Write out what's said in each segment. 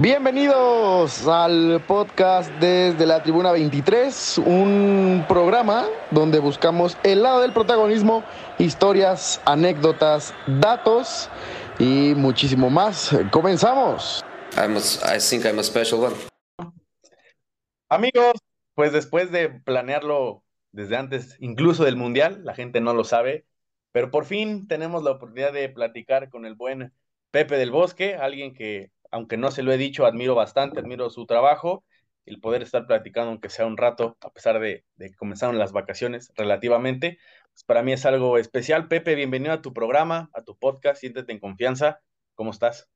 Bienvenidos al podcast desde la Tribuna 23, un programa donde buscamos el lado del protagonismo, historias, anécdotas, datos y muchísimo más. Comenzamos. I'm a, I think I'm a special one. Amigos, pues después de planearlo desde antes, incluso del Mundial, la gente no lo sabe, pero por fin tenemos la oportunidad de platicar con el buen Pepe del Bosque, alguien que aunque no se lo he dicho, admiro bastante, admiro su trabajo, el poder estar platicando, aunque sea un rato, a pesar de, que comenzaron las vacaciones relativamente, pues para mí es algo especial. Pepe, bienvenido a tu programa, a tu podcast, siéntete en confianza. ¿Cómo estás?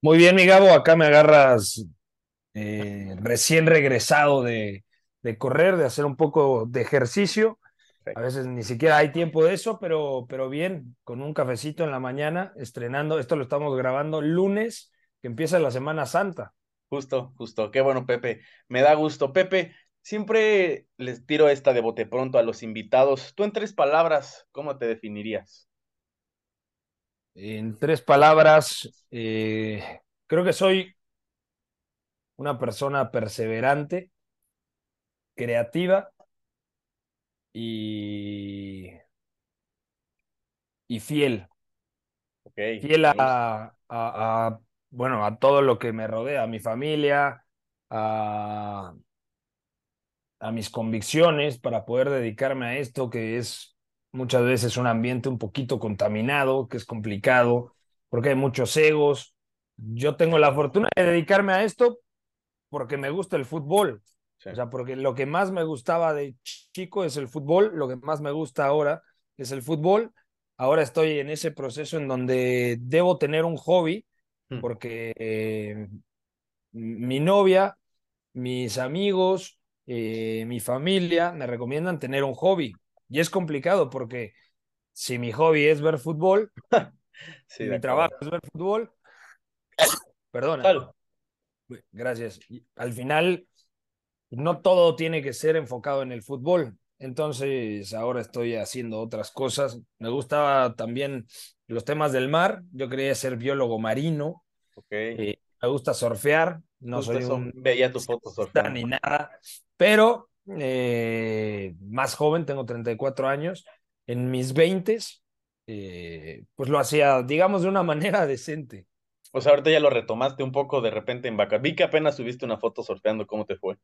Muy bien, mi Gabo, acá me agarras eh, recién regresado de, de correr, de hacer un poco de ejercicio. A veces ni siquiera hay tiempo de eso, pero, pero bien, con un cafecito en la mañana, estrenando, esto lo estamos grabando lunes que empieza la Semana Santa. Justo, justo. Qué bueno, Pepe. Me da gusto. Pepe, siempre les tiro esta de bote pronto a los invitados. Tú en tres palabras, ¿cómo te definirías? En tres palabras, eh, creo que soy una persona perseverante, creativa y, y fiel. Okay. Fiel a, a, bueno, a todo lo que me rodea, a mi familia, a, a mis convicciones para poder dedicarme a esto que es muchas veces un ambiente un poquito contaminado, que es complicado, porque hay muchos egos. Yo tengo la fortuna de dedicarme a esto porque me gusta el fútbol. O sea, porque lo que más me gustaba de chico es el fútbol, lo que más me gusta ahora es el fútbol. Ahora estoy en ese proceso en donde debo tener un hobby. Porque eh, mi novia, mis amigos, eh, mi familia me recomiendan tener un hobby. Y es complicado porque si mi hobby es ver fútbol, mi trabajo es ver fútbol, perdona. Gracias. Al final, no todo tiene que ser enfocado en el fútbol. Entonces, ahora estoy haciendo otras cosas. Me gustaba también los temas del mar. Yo quería ser biólogo marino. Okay. me gusta surfear. No soy un... Veía tus fotos surfeando. Ni nada. Pero eh, más joven, tengo 34 años. En mis 20 eh, pues lo hacía, digamos, de una manera decente. O sea, ahorita ya lo retomaste un poco de repente en vaca. Vi que apenas subiste una foto surfeando. ¿Cómo te fue?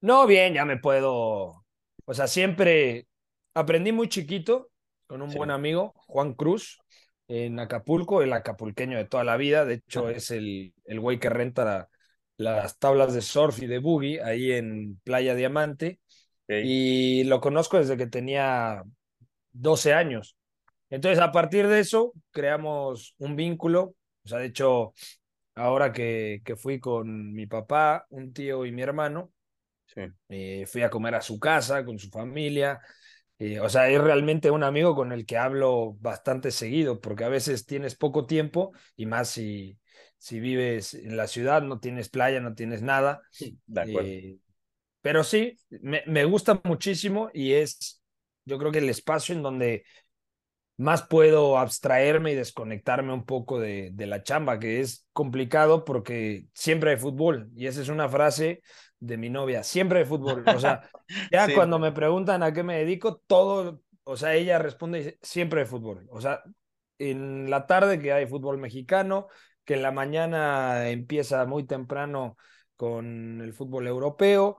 No, bien, ya me puedo o sea, siempre aprendí muy chiquito con un buen amigo, Juan Cruz, en Acapulco, el acapulqueño de toda la vida. De hecho, es el, el güey que renta las tablas de surf y de boogie ahí en Playa Diamante. Y lo conozco desde que tenía 12 años. Entonces, a partir de eso, creamos un vínculo. O sea, de hecho, ahora que, que fui con mi papá, un tío y mi hermano, eh, fui a comer a su casa con su familia. Eh, o sea, es realmente un amigo con el que hablo bastante seguido, porque a veces tienes poco tiempo y más si, si vives en la ciudad, no tienes playa, no tienes nada. Eh, pero sí, me, me gusta muchísimo y es, yo creo que el espacio en donde más puedo abstraerme y desconectarme un poco de, de, la chamba, que es complicado porque siempre hay fútbol. Y esa es una frase de mi novia, siempre hay fútbol. O sea, ya cuando me preguntan a qué me dedico, todo, o sea, ella responde siempre hay fútbol. O sea, en la tarde que hay fútbol mexicano, que en la mañana empieza muy temprano con el fútbol europeo,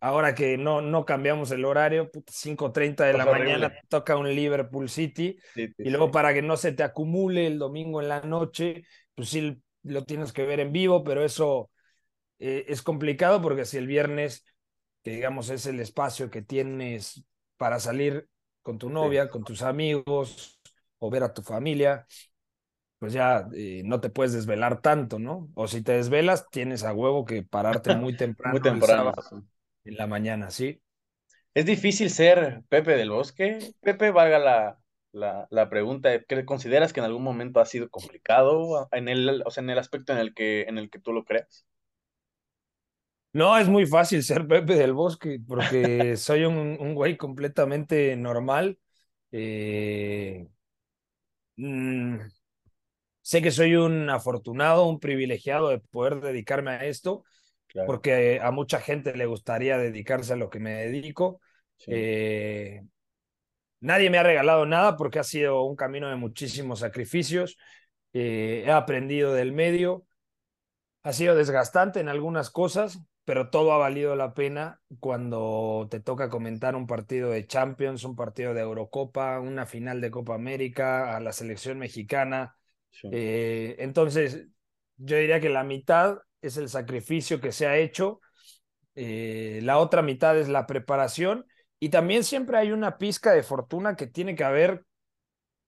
Ahora que no, no cambiamos el horario, 5.30 de la mañana toca un Liverpool City y luego para que no se te acumule el domingo en la noche, pues sí lo tienes que ver en vivo, pero eso eh, es complicado porque si el viernes, que digamos es el espacio que tienes para salir con tu novia, con tus amigos o ver a tu familia, pues ya eh, no te puedes desvelar tanto, ¿no? O si te desvelas, tienes a huevo que pararte muy temprano. muy temprano en la mañana, ¿sí? Es difícil ser Pepe del Bosque. Pepe, valga la, la, la pregunta, ¿consideras que en algún momento ha sido complicado en el, o sea, en el aspecto en el que, en el que tú lo creas? No, es muy fácil ser Pepe del Bosque porque soy un, un, güey completamente normal. Eh, mm, sé que soy un afortunado, un privilegiado de poder dedicarme a esto, porque a mucha gente le gustaría dedicarse a lo que me dedico. Eh, nadie me ha regalado nada porque ha sido un camino de muchísimos sacrificios. Eh, he aprendido del medio. Ha sido desgastante en algunas cosas, pero todo ha valido la pena cuando te toca comentar un partido de Champions, un partido de Eurocopa, una final de Copa América, a la selección mexicana. Eh, entonces, yo diría que la mitad es el sacrificio que se ha hecho, eh, la otra mitad es la preparación y también siempre hay una pizca de fortuna que tiene que haber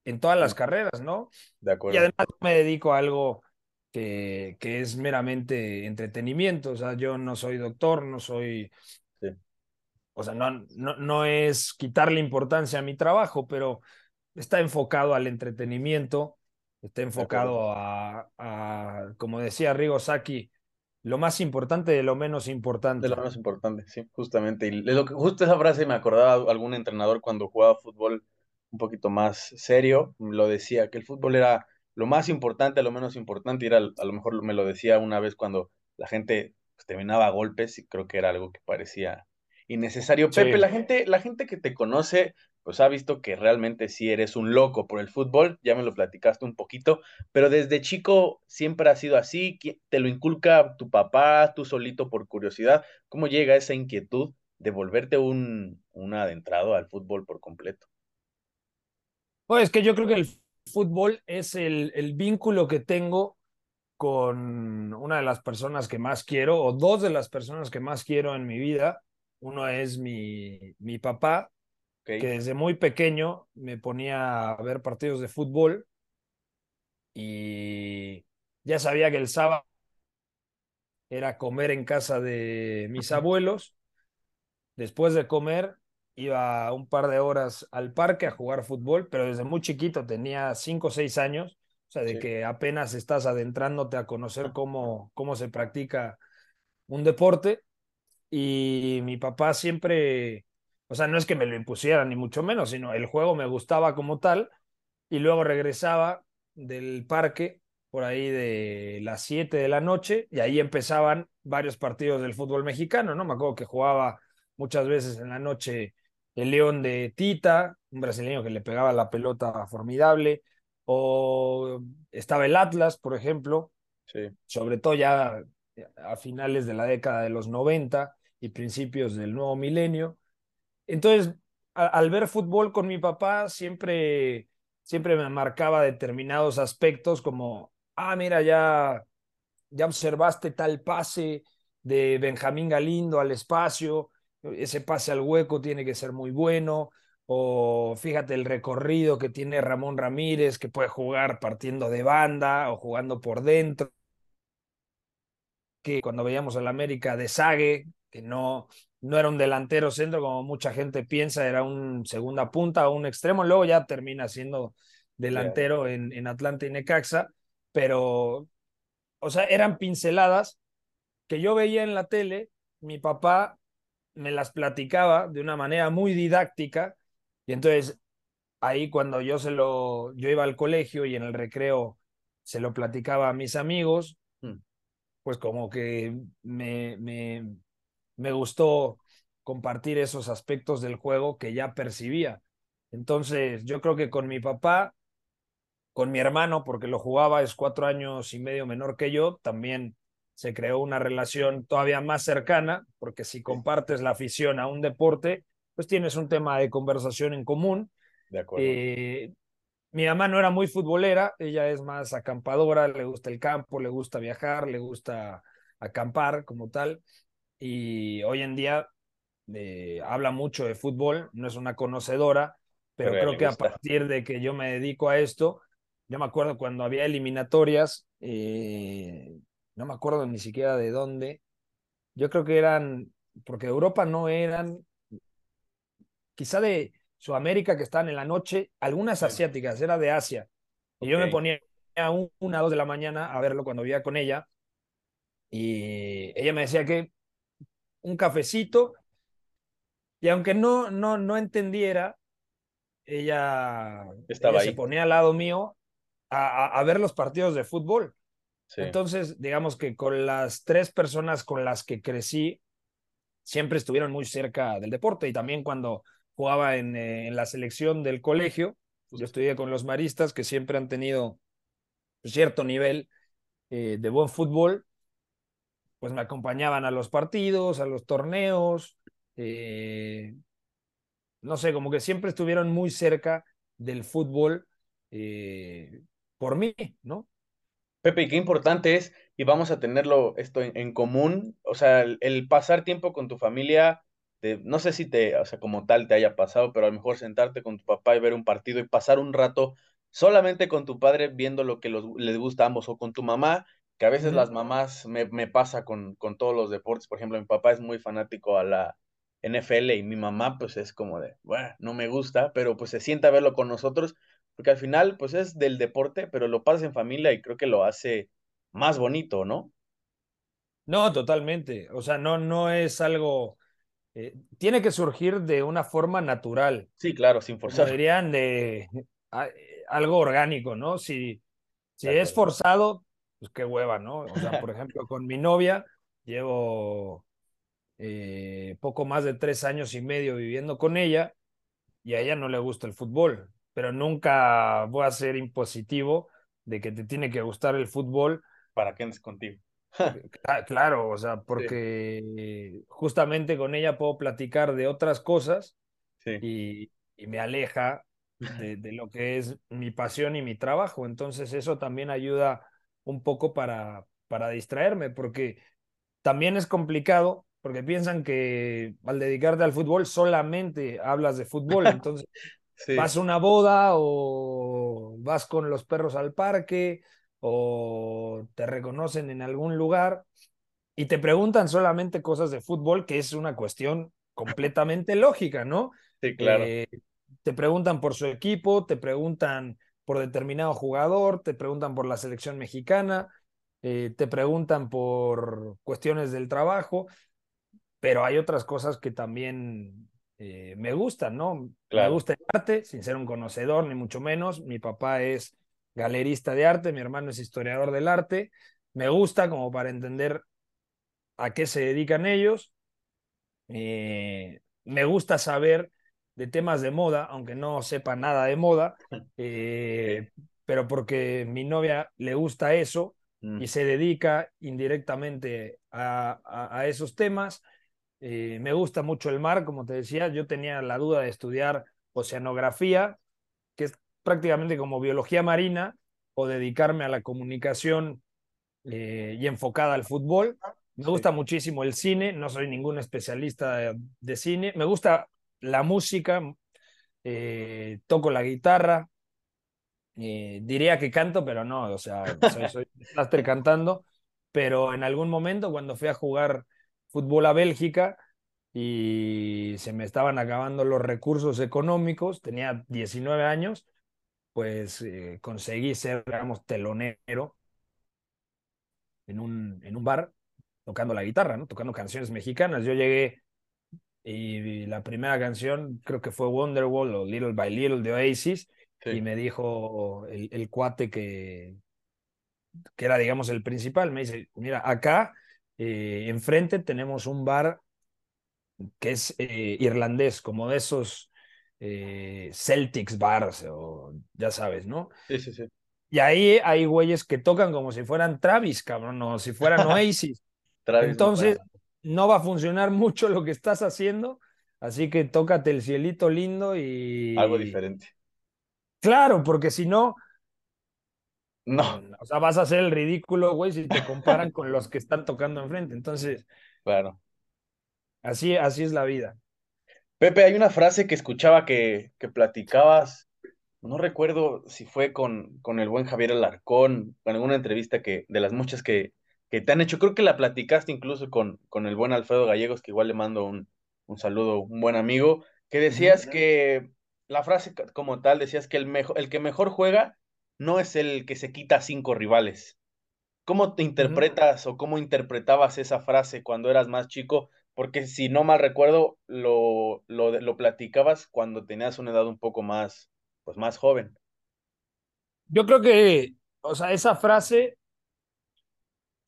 en todas las carreras, ¿no? De acuerdo. Y además me dedico a algo que, que es meramente entretenimiento, o sea, yo no soy doctor, no soy... O sea, no, no, no es quitarle importancia a mi trabajo, pero está enfocado al entretenimiento, está enfocado a, a, como decía Rigo Saki, lo más importante de lo menos importante. De lo menos importante, sí, justamente. Y lo que, justo esa frase me acordaba algún entrenador cuando jugaba fútbol un poquito más serio, lo decía, que el fútbol era lo más importante, lo menos importante, y era, a lo mejor me lo decía una vez cuando la gente pues, terminaba a golpes, y creo que era algo que parecía innecesario. Pepe, la gente, la gente que te conoce pues ha visto que realmente sí eres un loco por el fútbol, ya me lo platicaste un poquito, pero desde chico siempre ha sido así, te lo inculca tu papá, tú solito por curiosidad, ¿cómo llega esa inquietud de volverte un, un adentrado al fútbol por completo? Pues es que yo creo que el fútbol es el, el vínculo que tengo con una de las personas que más quiero, o dos de las personas que más quiero en mi vida. Uno es mi, mi papá, que desde muy pequeño me ponía a ver partidos de fútbol y ya sabía que el sábado era comer en casa de mis abuelos. Después de comer, iba un par de horas al parque a jugar fútbol, pero desde muy chiquito, tenía cinco o seis años, o sea, de que apenas estás adentrándote a conocer cómo, cómo se practica un deporte. Y mi papá siempre o sea, no es que me lo impusieran, ni mucho menos, sino el juego me gustaba como tal. Y luego regresaba del parque por ahí de las 7 de la noche y ahí empezaban varios partidos del fútbol mexicano, ¿no? Me acuerdo que jugaba muchas veces en la noche el León de Tita, un brasileño que le pegaba la pelota formidable, o estaba el Atlas, por ejemplo, sí. sobre todo ya a finales de la década de los 90 y principios del nuevo milenio. Entonces, al ver fútbol con mi papá, siempre, siempre me marcaba determinados aspectos como, ah, mira, ya, ya observaste tal pase de Benjamín Galindo al espacio, ese pase al hueco tiene que ser muy bueno, o fíjate el recorrido que tiene Ramón Ramírez, que puede jugar partiendo de banda o jugando por dentro, que cuando veíamos al América de Sague, que no, no era un delantero centro como mucha gente piensa, era un segunda punta o un extremo, luego ya termina siendo delantero en, en Atlanta y Necaxa, pero, o sea, eran pinceladas que yo veía en la tele, mi papá me las platicaba de una manera muy didáctica, y entonces ahí cuando yo se lo, yo iba al colegio y en el recreo se lo platicaba a mis amigos, mm. pues como que me, me, me gustó compartir esos aspectos del juego que ya percibía. Entonces, yo creo que con mi papá, con mi hermano, porque lo jugaba, es cuatro años y medio menor que yo, también se creó una relación todavía más cercana, porque si compartes la afición a un deporte, pues tienes un tema de conversación en común. De acuerdo. Eh, mi mamá no era muy futbolera, ella es más acampadora, le gusta el campo, le gusta viajar, le gusta acampar como tal y hoy en día eh, habla mucho de fútbol, no es una conocedora, pero, creo que a partir de que yo me dedico a esto, yo me acuerdo cuando había eliminatorias, eh, no me acuerdo ni siquiera de dónde, yo creo que eran, porque de Europa no eran, quizá de Sudamérica que estaban en la noche, algunas asiáticas, era de Asia. Y yo me ponía a una, dos de la mañana a verlo cuando vivía con ella. Y ella me decía que un cafecito. Y aunque no, no, no entendiera, ella, Estaba se ponía al lado mío a, ver los partidos de fútbol. Entonces, digamos que con las tres personas con las que crecí, siempre estuvieron muy cerca del deporte. Y también cuando jugaba en, eh, en la selección del colegio, yo estudié con los maristas que siempre han tenido cierto nivel eh, de buen fútbol, pues me acompañaban a los partidos, a los torneos, eh, no sé, como que siempre estuvieron muy cerca del fútbol eh, por mí, ¿no? Pepe, qué importante es, y vamos a tenerlo esto en, común, o sea, el, pasar tiempo con tu familia, no sé si te, o sea, como tal te haya pasado, pero a lo mejor sentarte con tu papá y ver un partido y pasar un rato solamente con tu padre viendo lo que les gusta a ambos, o con tu mamá, que a veces las mamás me, me pasa con, con todos los deportes, por ejemplo, mi papá es muy fanático a la, NFL y mi mamá pues es como de, bueno, no me gusta, pero pues se sienta a verlo con nosotros, porque al final pues es del deporte, pero lo pasas en familia y creo que lo hace más bonito, ¿no? No, totalmente. O sea, no, no es algo, eh, tiene que surgir de una forma natural. Sí, claro, sin forzar. Dirían de algo orgánico, ¿no? Si, si es forzado, pues qué hueva, ¿no? O sea, por ejemplo, con mi novia llevo eh, poco más de tres años y medio viviendo con ella y a ella no le gusta el fútbol, pero nunca voy a ser impositivo de que te tiene que gustar el fútbol. Para que andes contigo. claro, o sea, porque justamente con ella puedo platicar de otras cosas y, me aleja de, de, lo que es mi pasión y mi trabajo. Entonces eso también ayuda un poco para, para distraerme, porque también es complicado porque piensan que al dedicarte al fútbol solamente hablas de fútbol. Entonces, vas a una boda o vas con los perros al parque o te reconocen en algún lugar y te preguntan solamente cosas de fútbol, que es una cuestión completamente lógica, ¿no? Sí, claro. Eh, te preguntan por su equipo, te preguntan por determinado jugador, te preguntan por la selección mexicana, eh, te preguntan por cuestiones del trabajo pero hay otras cosas que también eh, me gustan, ¿no? Me gusta el arte, sin ser un conocedor, ni mucho menos. Mi papá es galerista de arte, mi hermano es historiador del arte. Me gusta como para entender a qué se dedican ellos. Eh, me gusta saber de temas de moda, aunque no sepa nada de moda, eh, pero porque mi novia le gusta eso y mm. se dedica indirectamente a esos temas. Eh, me gusta mucho el mar, como te decía, yo tenía la duda de estudiar oceanografía, que es prácticamente como biología marina, o dedicarme a la comunicación eh, y enfocada al fútbol. Me gusta muchísimo el cine, no soy ningún especialista de, cine. Me gusta la música, eh, toco la guitarra, diría que canto, pero no, o sea, soy, soy cantando, pero en algún momento cuando fui a jugar fútbol a Bélgica y se me estaban acabando los recursos económicos, tenía 19 años, pues eh, conseguí ser, digamos, telonero en un, en un bar tocando la guitarra, ¿no? Tocando canciones mexicanas. Yo llegué y la primera canción creo que fue Wonderwall o Little by Little de Oasis y me dijo el, el cuate que, que era, digamos, el principal, me dice, mira, acá eh, enfrente tenemos un bar que es eh, irlandés, como de esos eh, Celtics bars, o ya sabes, ¿no? Sí, sí, sí. Y ahí hay güeyes que tocan como si fueran Travis, cabrón, o si fueran Oasis. Entonces, no va a funcionar mucho lo que estás haciendo, así que tócate el cielito lindo y... Algo diferente. Claro, porque si no, no. O sea, vas a hacer el ridículo, güey, si te comparan con los que están tocando enfrente. Entonces. Claro. Así, así es la vida. Pepe, hay una frase que escuchaba que, que platicabas, no recuerdo si fue con, con el buen Javier Alarcón, en alguna entrevista que, de las muchas que, que te han hecho, creo que la platicaste incluso con, con el buen Alfredo Gallegos, que igual le mando un, un saludo, un buen amigo, que decías que la frase como tal, decías que el, mejor, el que mejor juega no es el que se quita cinco rivales. ¿Cómo te interpretas o cómo interpretabas esa frase cuando eras más chico? Porque si no mal recuerdo, lo, lo, lo platicabas cuando tenías una edad un poco más, pues más joven. Yo creo que, o sea, esa frase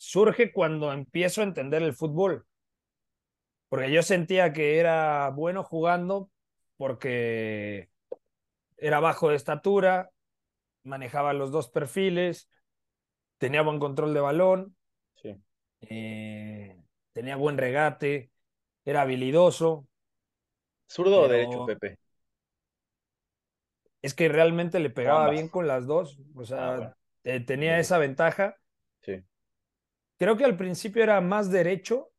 surge cuando empiezo a entender el fútbol. Porque yo sentía que era bueno jugando porque era bajo de estatura, manejaba los dos perfiles, tenía buen control de balón, sí. eh, tenía buen regate, era habilidoso. ¿Zurdo o derecho, Pepe? Es que realmente le pegaba bien con las dos, o sea, ah, tenía esa ventaja. Creo que al principio era más derecho,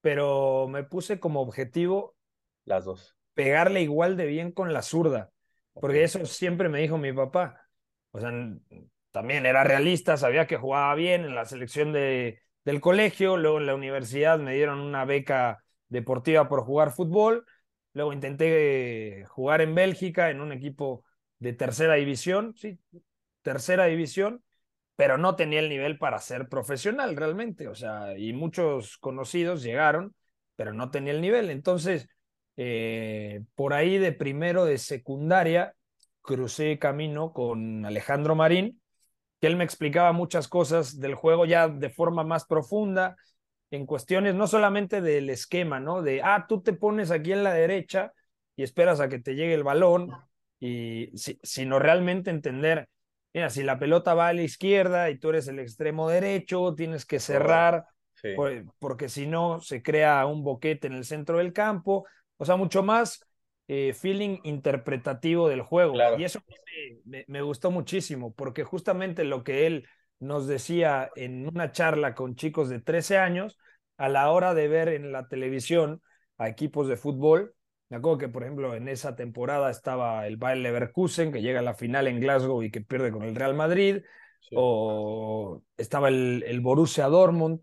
pero me puse como objetivo las dos. Pegarle igual de bien con la zurda, porque eso siempre me dijo mi papá. O sea, también era realista, sabía que jugaba bien en la selección de, del colegio, luego en la universidad me dieron una beca deportiva por jugar fútbol, luego intenté jugar en Bélgica en un equipo de tercera división, sí, tercera división, pero no tenía el nivel para ser profesional realmente, o sea, y muchos conocidos llegaron, pero no tenía el nivel. Entonces, eh, por ahí de primero de secundaria, crucé camino con Alejandro Marín, que él me explicaba muchas cosas del juego ya de forma más profunda, en cuestiones no solamente del esquema, ¿no? De, ah, tú te pones aquí en la derecha y esperas a que te llegue el balón, y sino realmente entender mira, si la pelota va a la izquierda y tú eres el extremo derecho, tienes que cerrar, porque si no se crea un boquete en el centro del campo. O sea, mucho más eh, feeling interpretativo del juego. Y eso me, me, gustó muchísimo, porque justamente lo que él nos decía en una charla con chicos de 13 años, a la hora de ver en la televisión a equipos de fútbol, me acuerdo que, por ejemplo, en esa temporada estaba el Bayer Leverkusen, que llega a la final en Glasgow y que pierde con el Real Madrid, o estaba el, el Borussia Dortmund,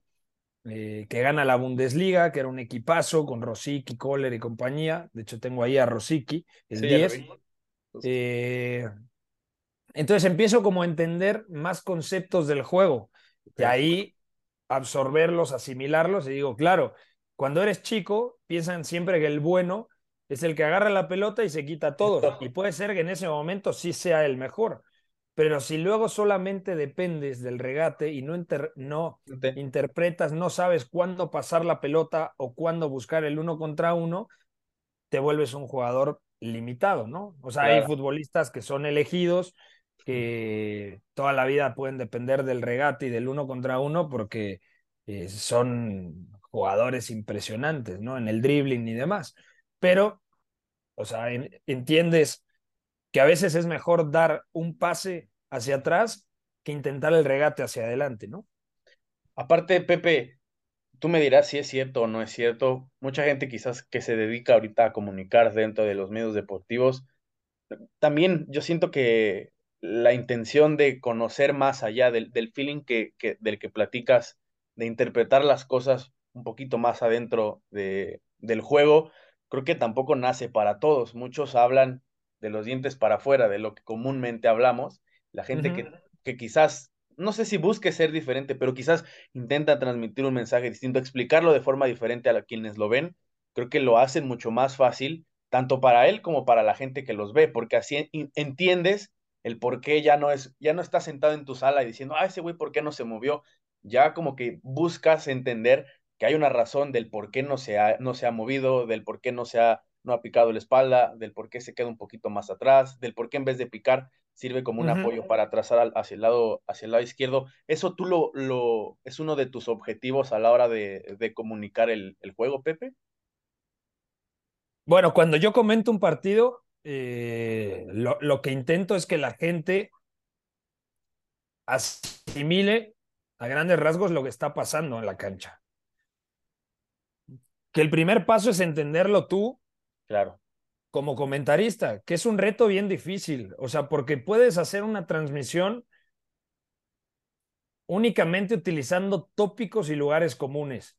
eh, que gana la Bundesliga, que era un equipazo con Rosicky, Kohler y compañía. De hecho, tengo ahí a Rosicky, el 10. Eh, entonces empiezo como a entender más conceptos del juego. Y ahí absorberlos, asimilarlos y digo, claro, cuando eres chico, piensan siempre que el bueno es el que agarra la pelota y se quita todo. Y puede ser que en ese momento sí sea el mejor. Pero si luego solamente dependes del regate y no, no interpretas, no sabes cuándo pasar la pelota o cuándo buscar el uno contra uno, te vuelves un jugador limitado, ¿no? O sea, hay futbolistas que son elegidos, que toda la vida pueden depender del regate y del uno contra uno porque eh, son jugadores impresionantes, ¿no? En el dribbling y demás pero, o sea, entiendes que a veces es mejor dar un pase hacia atrás que intentar el regate hacia adelante, ¿no? Aparte, Pepe, tú me dirás si es cierto o no es cierto. Mucha gente quizás que se dedica ahorita a comunicar dentro de los medios deportivos, también yo siento que la intención de conocer más allá del, feeling que, del que platicas, de interpretar las cosas un poquito más adentro de, del juego, creo que tampoco nace para todos. Muchos hablan de los dientes para afuera, de lo que comúnmente hablamos. La gente que, que quizás, no sé si busque ser diferente, pero quizás intenta transmitir un mensaje distinto, explicarlo de forma diferente a quienes lo ven, creo que lo hacen mucho más fácil, tanto para él como para la gente que los ve, porque así entiendes el por qué ya no es, ya no estás sentado en tu sala y diciendo, ah, ese güey, ¿por qué no se movió? Ya como que buscas entender que hay una razón del por qué no se ha, no se ha movido, del por qué no se ha, no ha picado la espalda, del por qué se queda un poquito más atrás, del por qué en vez de picar sirve como un apoyo para trazar hacia el lado, hacia el lado izquierdo. Eso tú lo, lo es uno de tus objetivos a la hora de, de comunicar el, el, juego, Pepe. Bueno, cuando yo comento un partido, eh, lo, lo que intento es que la gente asimile a grandes rasgos lo que está pasando en la cancha que el primer paso es entenderlo tú. Claro. Como comentarista, que es un reto bien difícil. O sea, porque puedes hacer una transmisión únicamente utilizando tópicos y lugares comunes.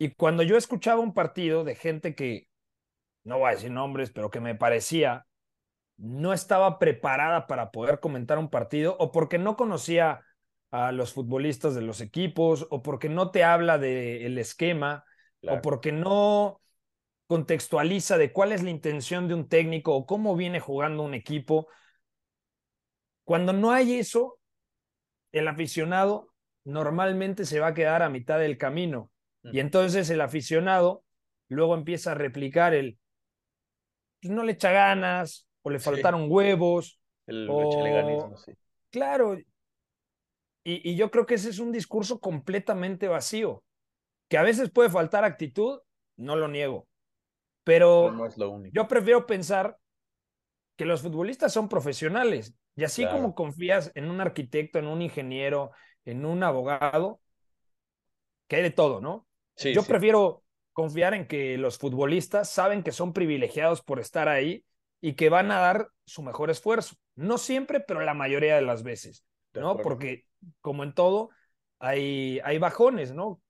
Y cuando yo escuchaba un partido de gente que, no voy a decir nombres, pero que me parecía no estaba preparada para poder comentar un partido o porque no conocía a los futbolistas de los equipos o porque no te habla del esquema o porque no contextualiza de cuál es la intención de un técnico o cómo viene jugando un equipo. Cuando no hay eso, el aficionado normalmente se va a quedar a mitad del camino. Y entonces el aficionado luego empieza a replicar el, pues, no le echa ganas, o le faltaron huevos. El o... sí. Claro. Y, y yo creo que ese es un discurso completamente vacío. Que a veces puede faltar actitud, no lo niego. Pero, no es lo único. yo prefiero pensar que los futbolistas son profesionales. Y así como confías en un arquitecto, en un ingeniero, en un abogado, que hay de todo, ¿no? Sí, yo prefiero confiar en que los futbolistas saben que son privilegiados por estar ahí y que van a dar su mejor esfuerzo. No siempre, pero la mayoría de las veces, ¿no? Porque como en todo, hay, hay bajones, ¿no?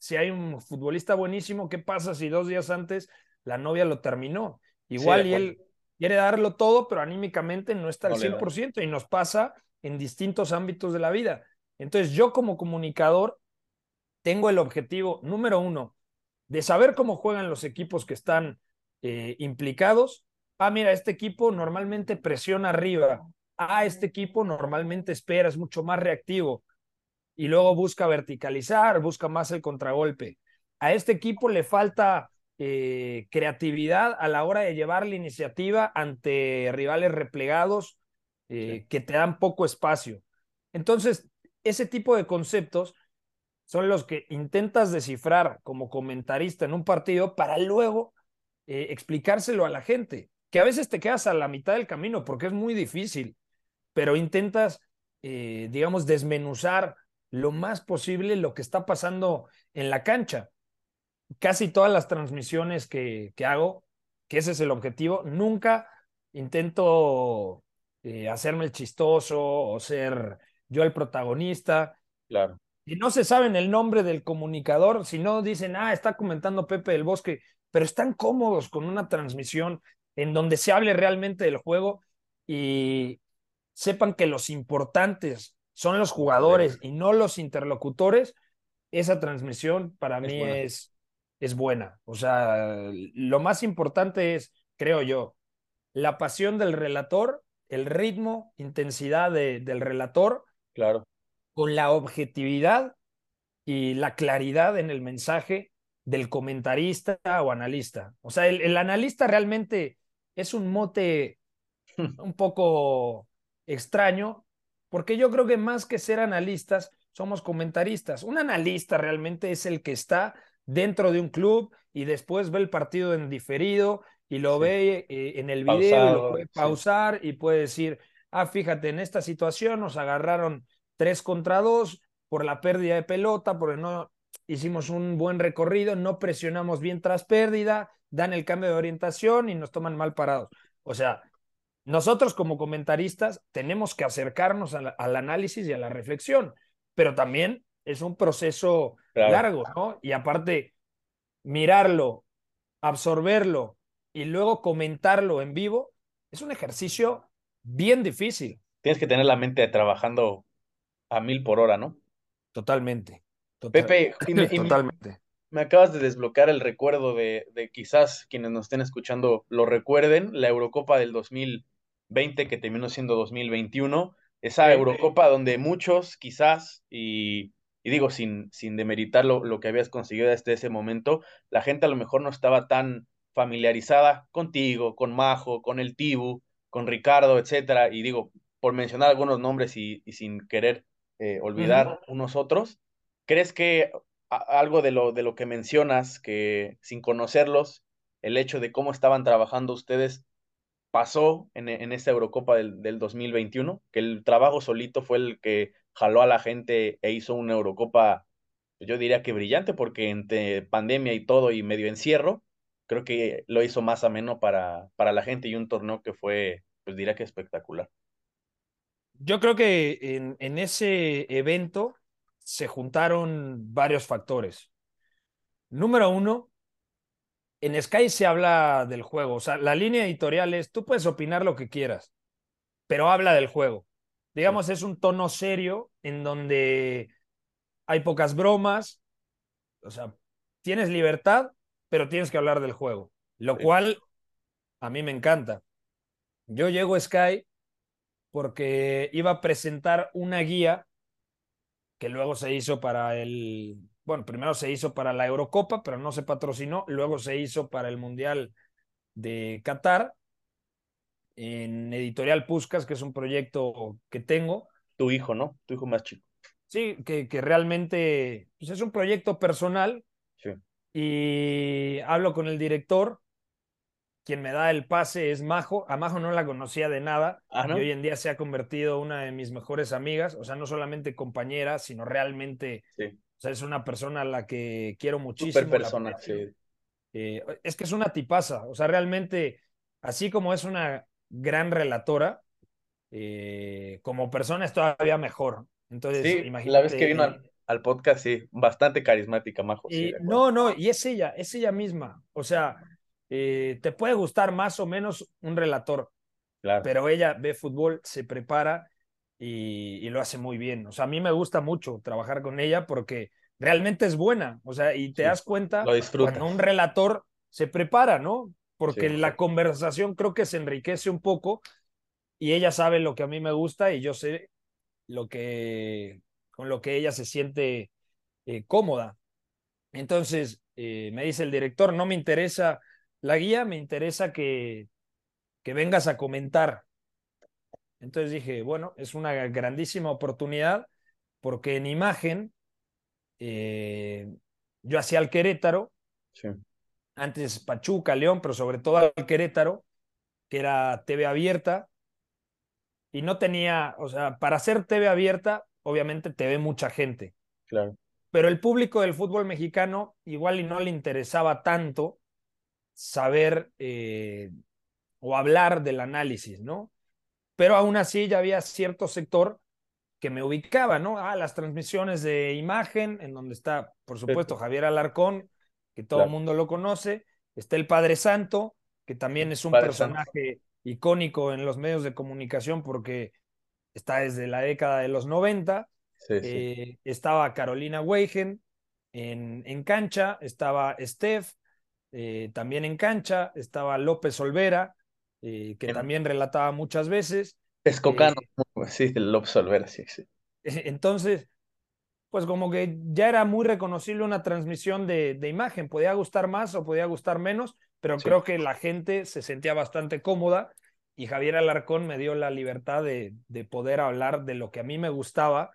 Si hay un futbolista buenísimo, ¿qué pasa si dos días antes la novia lo terminó? Igual y él quiere darlo todo, pero anímicamente no está al 100% y nos pasa en distintos ámbitos de la vida. Entonces yo como comunicador tengo el objetivo número uno, de saber cómo juegan los equipos que están eh, implicados. Ah, mira, este equipo normalmente presiona arriba. Ah, este equipo normalmente espera, es mucho más reactivo. Y luego busca verticalizar, busca más el contragolpe. A este equipo le falta eh, creatividad a la hora de llevar la iniciativa ante rivales replegados eh, que te dan poco espacio. Entonces, ese tipo de conceptos son los que intentas descifrar como comentarista en un partido para luego eh, explicárselo a la gente, que a veces te quedas a la mitad del camino porque es muy difícil, pero intentas, eh, digamos, desmenuzar lo más posible lo que está pasando en la cancha. Casi todas las transmisiones que, que hago, que ese es el objetivo, nunca intento eh, hacerme el chistoso o ser yo el protagonista. Claro si no se saben el nombre del comunicador, si no dicen, ah, está comentando Pepe del Bosque, pero están cómodos con una transmisión en donde se hable realmente del juego y sepan que los importantes son los jugadores y no los interlocutores, esa transmisión para mí es, es buena. O sea, lo más importante es, creo yo, la pasión del relator, el ritmo, intensidad del relator. Claro con la objetividad y la claridad en el mensaje del comentarista o analista. O sea, el, analista realmente es un mote un poco extraño, porque yo creo que más que ser analistas, somos comentaristas. Un analista realmente es el que está dentro de un club y después ve el partido en diferido y lo ve eh, en el video y lo puede pausar y puede decir, ah, fíjate, en esta situación nos agarraron tres contra dos por la pérdida de pelota, porque no hicimos un buen recorrido, no presionamos bien tras pérdida, dan el cambio de orientación y nos toman mal parados. O sea, nosotros como comentaristas tenemos que acercarnos al, análisis y a la reflexión, pero también es un proceso largo, ¿no? Y aparte, mirarlo, absorberlo y luego comentarlo en vivo es un ejercicio bien difícil. Tienes que tener la mente trabajando a mil por hora, ¿no? Totalmente. Pepe, totalmente. Me, acabas de desbloquear el recuerdo de, de, quizás quienes nos estén escuchando lo recuerden, la Eurocopa del 2020 que terminó siendo 2021, esa Eurocopa donde muchos quizás, y, y digo sin, sin demeritar lo, lo, que habías conseguido desde ese momento, la gente a lo mejor no estaba tan familiarizada contigo, con Majo, con el Tibu, con Ricardo, etcétera, y digo, por mencionar algunos nombres y, y sin querer eh, olvidar unos otros. ¿Crees que algo de lo, de lo que mencionas, que sin conocerlos, el hecho de cómo estaban trabajando ustedes pasó en, en esta Eurocopa del, del, 2021? Que el trabajo solito fue el que jaló a la gente e hizo una Eurocopa, yo diría que brillante, porque entre pandemia y todo y medio encierro, creo que lo hizo más ameno para, para la gente y un torneo que fue, pues diría que espectacular. Yo creo que en, en ese evento se juntaron varios factores. Número uno, en Sky se habla del juego. O sea, la línea editorial es, tú puedes opinar lo que quieras, pero habla del juego. Digamos, es un tono serio en donde hay pocas bromas. O sea, tienes libertad, pero tienes que hablar del juego. Lo cual a mí me encanta. Yo llego a Sky porque iba a presentar una guía que luego se hizo para el, bueno, primero se hizo para la Eurocopa, pero no se patrocinó, luego se hizo para el Mundial de Qatar en Editorial Puscas, que es un proyecto que tengo. Tu hijo, ¿no? Tu hijo más chico. Sí, que, que realmente pues es un proyecto personal. Sí. Y hablo con el director, quien me da el pase es Majo. A Majo no la conocía de nada Ah, ¿no? y hoy en día se ha convertido en una de mis mejores amigas, o sea, no solamente compañera, sino realmente, Sí. o sea, es una persona a la que quiero muchísimo. Super persona, sí. Eh, es que es una tipaza, o sea, realmente, así como es una gran relatora, eh, como persona es todavía mejor. Entonces, Sí, imagínate. la vez que vino eh, al, al podcast, sí, bastante carismática, Majo. y no, no, y es ella, es ella misma. O sea, eh, te puede gustar más o menos un relator, Claro. pero ella ve fútbol, se prepara y, y lo hace muy bien. O sea, a mí me gusta mucho trabajar con ella porque realmente es buena. O sea, y te Sí, das cuenta cuando un relator se prepara, ¿no? Porque Sí. la conversación creo que se enriquece un poco y ella sabe lo que a mí me gusta y yo sé lo que con lo que ella se siente eh, cómoda. Entonces, eh, me dice el director, no me interesa la guía, me interesa que, que vengas a comentar. Entonces dije, bueno, es una grandísima oportunidad porque en imagen eh, yo hacía al Querétaro, Sí. antes Pachuca, León, pero sobre todo al Querétaro, que era TV abierta, y no tenía, o sea, para hacer TV abierta, obviamente te ve mucha gente, Claro. pero el público del fútbol mexicano igual y no le interesaba tanto saber eh, o hablar del análisis, ¿no? Pero aún así ya había cierto sector que me ubicaba, ¿no? Ah, las transmisiones de imagen, en donde está, por supuesto, Javier Alarcón, que todo el Claro. mundo lo conoce, está el Padre Santo, que también es un Padre Santo. personaje icónico en los medios de comunicación porque está desde la década de los 90. Sí, sí. Eh, estaba Carolina Weigen en, en cancha, estaba Steph eh, también en cancha, estaba López Olvera, eh, que En- también relataba muchas veces. Pescocano, eh, sí, López Olvera, sí, sí. Entonces, pues como que ya era muy reconocible una transmisión de, de imagen, podía gustar más o podía gustar menos, pero Sí. creo que la gente se sentía bastante cómoda y Javier Alarcón me dio la libertad de, de poder hablar de lo que a mí me gustaba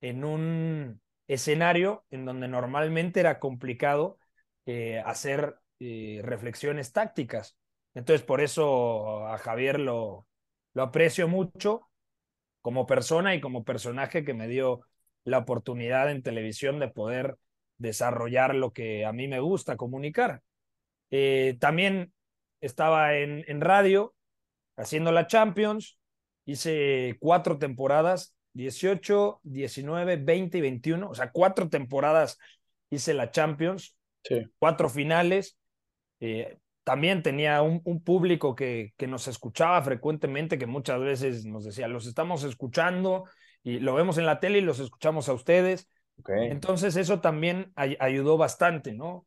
en un escenario en donde normalmente era complicado eh, hacer eh, reflexiones tácticas. Entonces, por eso a Javier lo, lo aprecio mucho como persona y como personaje que me dio la oportunidad en televisión de poder desarrollar lo que a mí me gusta comunicar. Eh, también estaba en, en radio haciendo la Champions, hice cuatro temporadas, 18, 19, 20 y 21, o sea, cuatro temporadas hice la Champions, Sí. cuatro finales. Eh, también tenía un, un público que, que, nos escuchaba frecuentemente, que muchas veces nos decía, los estamos escuchando y lo vemos en la tele y los escuchamos a ustedes. Okay. Entonces eso también ay ayudó bastante, ¿no?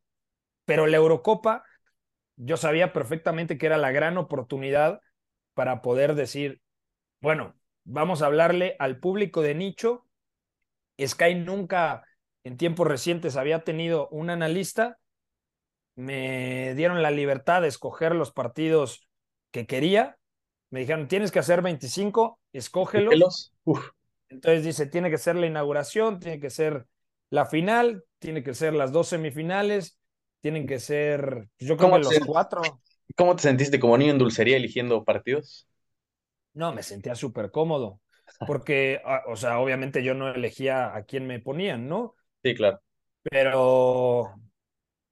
Pero la Eurocopa, yo sabía perfectamente que era la gran oportunidad para poder decir, bueno, vamos a hablarle al público de nicho. Sky nunca en tiempos recientes había tenido un analista. Me dieron la libertad de escoger los partidos que quería. Me dijeron, tienes que hacer 25, escógelos. Entonces dice, tiene que ser la inauguración, tiene que ser la final, tiene que ser las dos semifinales, tienen que ser, pues, yo creo que los cuatro. ¿Cómo te sentiste como niño en dulcería eligiendo partidos? No, me sentía súper cómodo, porque, o sea, obviamente yo no elegía a quién me ponían, ¿no? Sí, claro. Pero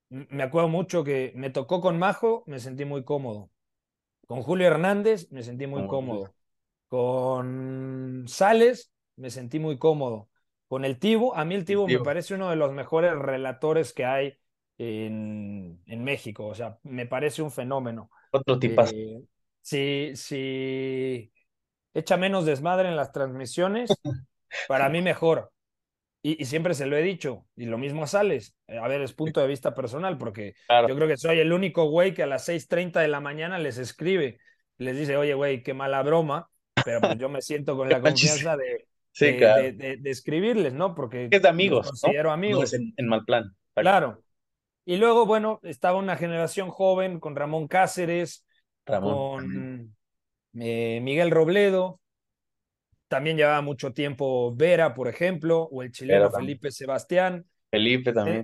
me acuerdo mucho que me tocó con Majo, me sentí muy cómodo. Con Julio Hernández me sentí muy Oh, cómodo. Con Sales me sentí muy cómodo. Con el Tibo, a mí el Tibo, El Tibo. me parece uno de los mejores relatores que hay en, en México. O sea, me parece un fenómeno. Otro tipazo. Eh, si, si echa menos desmadre en las transmisiones, para mí mejor. Y, y, siempre se lo he dicho, y lo mismo a Sales. A ver, es punto de vista personal, porque claro. yo creo que soy el único güey que a las 6:30 de la mañana les escribe, les dice, oye, güey, qué mala broma, pero pues yo me siento con la confianza de, de, escribirles, ¿no? Porque es de amigos, considero amigos. en, mal plan. Claro. Y luego, bueno, estaba una generación joven con Ramón Cáceres, con eh, Miguel Robledo, también llevaba mucho tiempo Vera, por ejemplo, o el chileno Felipe Sebastián. Felipe también.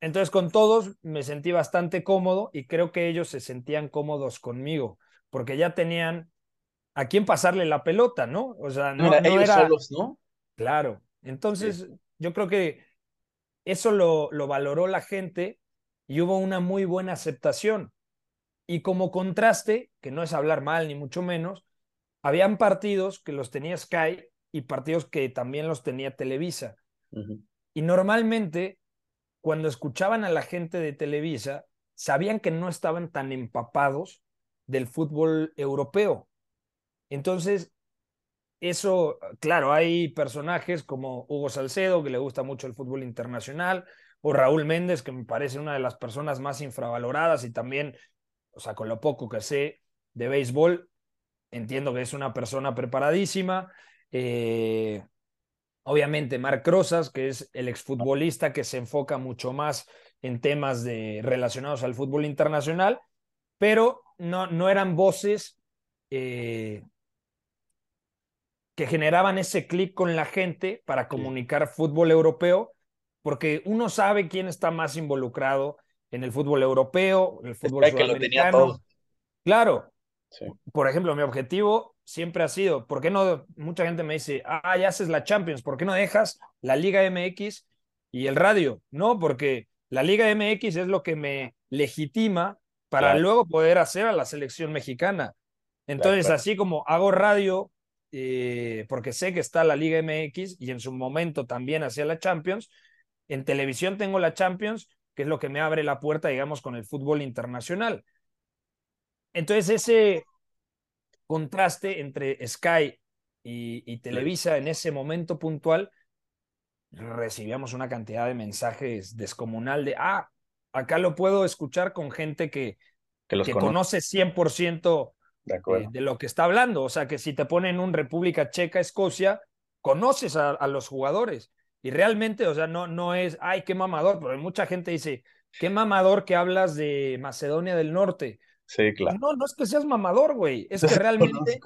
Entonces, con todos me sentí bastante cómodo y creo que ellos se sentían cómodos conmigo, porque ya tenían a quién pasarle la pelota, ¿no? O sea, no, era ellos solos, ¿no? Claro. Entonces, yo creo que eso lo, lo valoró la gente y hubo una muy buena aceptación. Y como contraste, que no es hablar mal ni mucho menos, habían partidos que los tenía Sky y partidos que también los tenía Televisa. Y normalmente, cuando escuchaban a la gente de Televisa, sabían que no estaban tan empapados del fútbol europeo. Entonces, eso, claro, hay personajes como Hugo Salcedo, que le gusta mucho el fútbol internacional, o Raúl Méndez, que me parece una de las personas más infravaloradas y también, o sea, con lo poco que sé de béisbol, entiendo que es una persona preparadísima. Eh, obviamente, Marc Rosas, que es el exfutbolista que se enfoca mucho más en temas de, relacionados al fútbol internacional, pero no, no eran voces eh, que generaban ese clic con la gente para comunicar fútbol europeo, porque uno sabe quién está más involucrado en el fútbol europeo, en el fútbol sudamericano. Claro, por ejemplo, mi objetivo siempre ha sido, ¿por qué no? Mucha gente me dice, ah, ya haces la Champions, ¿por qué no dejas la Liga MX y el radio? No, porque la Liga MX es lo que me legitima para luego poder hacer a la selección mexicana. Entonces, así como hago radio, eh, porque sé que está la Liga MX y en su momento también hacía la Champions, en televisión tengo la Champions, que es lo que me abre la puerta, digamos, con el fútbol internacional. Entonces, ese contraste entre Sky y, Televisa en ese momento puntual, recibíamos una cantidad de mensajes descomunal de, ah, acá lo puedo escuchar con gente que, que, conoce 100% de, eh, de, lo que está hablando. O sea, que si te ponen un República Checa, Escocia, conoces a, a, los jugadores. Y realmente, o sea, no, no es, ay, qué mamador, pero mucha gente dice, qué mamador que hablas de Macedonia del Norte. Sí, claro. No, no es que seas mamador, güey. Es que realmente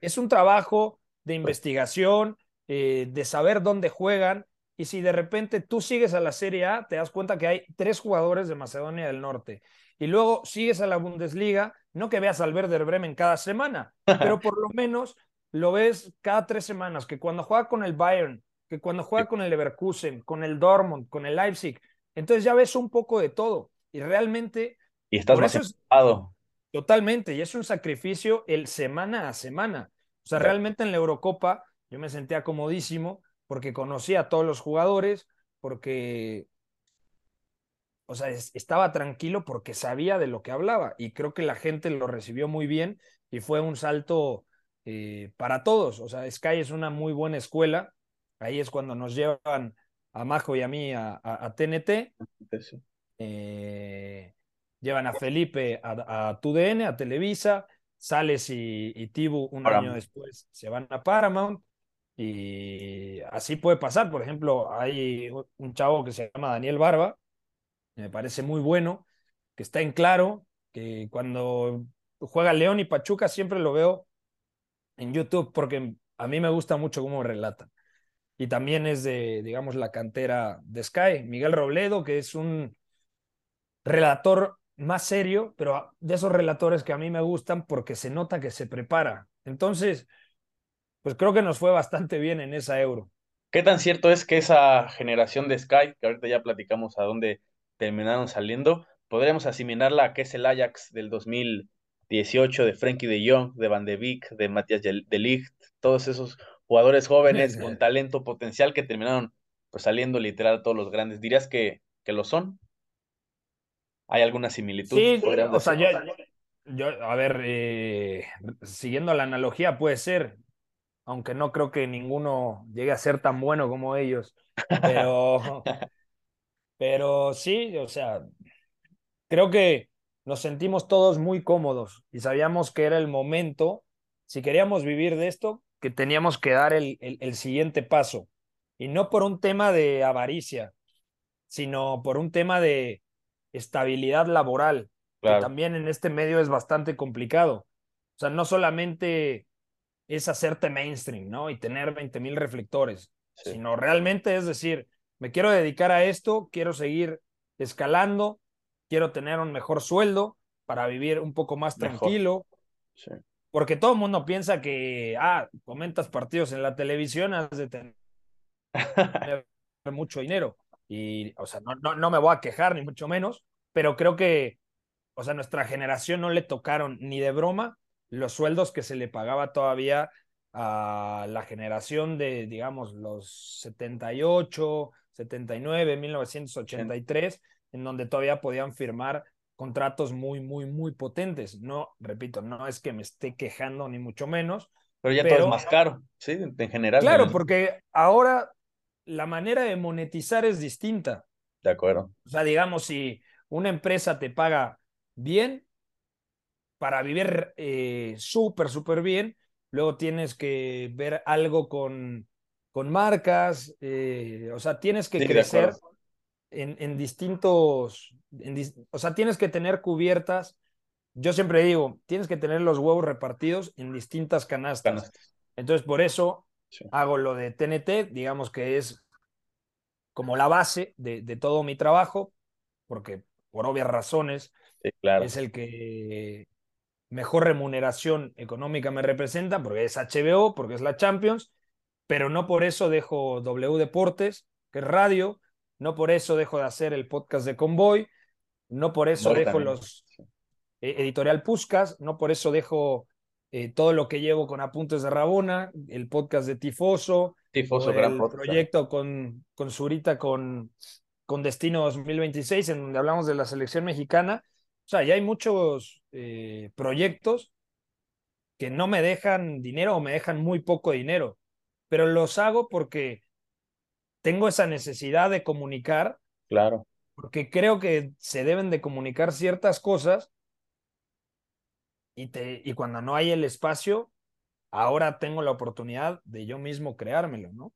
es un trabajo de investigación, eh, de saber dónde juegan. Y si de repente tú sigues a la Serie A, te das cuenta que hay tres jugadores de Macedonia del Norte. Y luego sigues a la Bundesliga, no que veas al Werder Bremen cada semana, pero por lo menos lo ves cada tres semanas, que cuando juega con el Bayern, que cuando juega con el Leverkusen, con el Dortmund, con el Leipzig, entonces ya ves un poco de todo. Y realmente... Y estás más Totalmente, y es un sacrificio el semana a semana. O sea, realmente en la Eurocopa yo me sentía comodísimo porque conocía a todos los jugadores, porque, o sea, estaba tranquilo porque sabía de lo que hablaba y creo que la gente lo recibió muy bien y fue un salto eh, para todos. O sea, Sky es una muy buena escuela. Ahí es cuando nos llevan a Majo y a mí a, a, TNT. Eh, llevan a Felipe a, TUDN, a Televisa, Sales y, y Tibu un año después se van a Paramount. Y así puede pasar. Por ejemplo, hay un chavo que se llama Daniel Barba, me parece muy bueno, que está en claro, que cuando juega León y Pachuca siempre lo veo en YouTube porque a mí me gusta mucho cómo relata. Y también es de, digamos, la cantera de Sky. Miguel Robledo, que es un relator más serio, pero de esos relatores que a mí me gustan porque se nota que se prepara. Entonces, pues creo que nos fue bastante bien en esa euro. ¿Qué tan cierto es que esa generación de Sky, que ahorita ya platicamos a dónde terminaron saliendo, podríamos asimilarla a que es el Ajax del 2018 de Frankie de Jong, de Van de Beek, de Matías de Ligt, todos esos jugadores jóvenes con talento potencial que terminaron pues saliendo literal a todos los grandes. ¿Dirías que, que lo son? ¿Hay alguna similitud? Sí, o sea, yo, a ver, eh, siguiendo la analogía, puede ser, aunque no creo que ninguno llegue a ser tan bueno como ellos, pero, pero sí, o sea, creo que nos sentimos todos muy cómodos y sabíamos que era el momento, si queríamos vivir de esto, que teníamos que dar el, el, siguiente paso. Y no por un tema de avaricia, sino por un tema de estabilidad laboral, que también en este medio es bastante complicado. O sea, no solamente es hacerte mainstream, ¿no? Y tener 20 mil reflectores, sino realmente es decir, me quiero dedicar a esto, quiero seguir escalando, quiero tener un mejor sueldo para vivir un poco más tranquilo. Porque todo el mundo piensa que, ah, comentas partidos en la televisión, has de tener mucho dinero. Y, o sea, no, no, no me voy a quejar, ni mucho menos, pero creo que, o sea, nuestra generación no le tocaron ni de broma los sueldos que se le pagaba todavía a la generación de, digamos, los 78, 79, 1983, en donde todavía podían firmar contratos muy, muy, muy potentes. No, repito, no es que me esté quejando ni mucho menos. Pero ya todo es más caro, ¿sí? En general. Claro, porque ahora la manera de monetizar es distinta. De acuerdo. O sea, digamos, si una empresa te paga bien para vivir eh, súper, súper bien, luego tienes que ver algo con, con marcas, eh, o sea, tienes que crecer en, en, distintos, o sea, tienes que tener cubiertas, yo siempre digo, tienes que tener los huevos repartidos en distintas canastas. Entonces, por eso hago lo de TNT, digamos que es como la base de, de todo mi trabajo, porque por obvias razones es el que mejor remuneración económica me representa, porque es HBO, porque es la Champions, pero no por eso dejo W Deportes, que es radio, no por eso dejo de hacer el podcast de Convoy, no por eso dejo los eh, editorial Puscas, no por eso dejo eh, todo lo que llevo con Apuntes de Rabona, el podcast de Tifoso, Tifoso gran el proyecto con, con Zurita con, con Destino 2026, en donde hablamos de la selección mexicana. O sea, ya hay muchos eh, proyectos que no me dejan dinero o me dejan muy poco dinero, pero los hago porque tengo esa necesidad de comunicar. Claro. Porque creo que se deben de comunicar ciertas cosas y, te, y cuando no hay el espacio, ahora tengo la oportunidad de yo mismo creármelo, ¿no?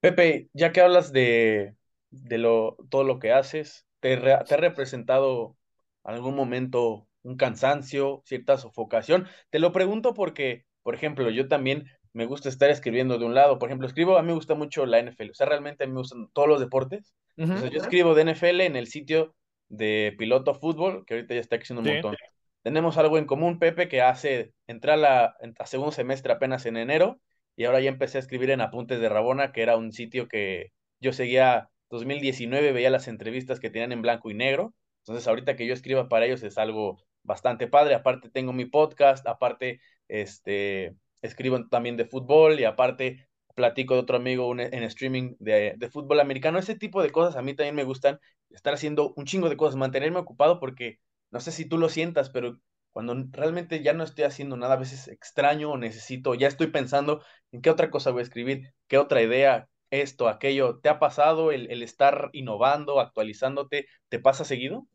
Pepe, ya que hablas de, de lo, todo lo que haces, ¿te, te ha representado algún momento un cansancio, cierta sofocación? Te lo pregunto porque, por ejemplo, yo también me gusta estar escribiendo de un lado. Por ejemplo, escribo, a mí me gusta mucho la NFL, o sea, realmente a mí me gustan todos los deportes. yo escribo de NFL en el sitio de Piloto Fútbol, que ahorita ya está creciendo un montón. Tenemos algo en común, Pepe, que hace, entrar a, a segundo semestre apenas en enero, y ahora ya empecé a escribir en Apuntes de Rabona, que era un sitio que yo seguía 2019, veía las entrevistas que tenían en blanco y negro. Entonces, ahorita que yo escriba para ellos es algo bastante padre. Aparte, tengo mi podcast, aparte, este, escribo también de fútbol y aparte platico de otro amigo en streaming de, de, fútbol americano. Ese tipo de cosas a mí también me gustan. Estar haciendo un chingo de cosas, mantenerme ocupado porque no sé si tú lo sientas, pero cuando realmente ya no estoy haciendo nada, a veces extraño o necesito, ya estoy pensando en qué otra cosa voy a escribir, qué otra idea, esto, aquello. ¿Te ha pasado el, el estar innovando, actualizándote? ¿Te pasa seguido?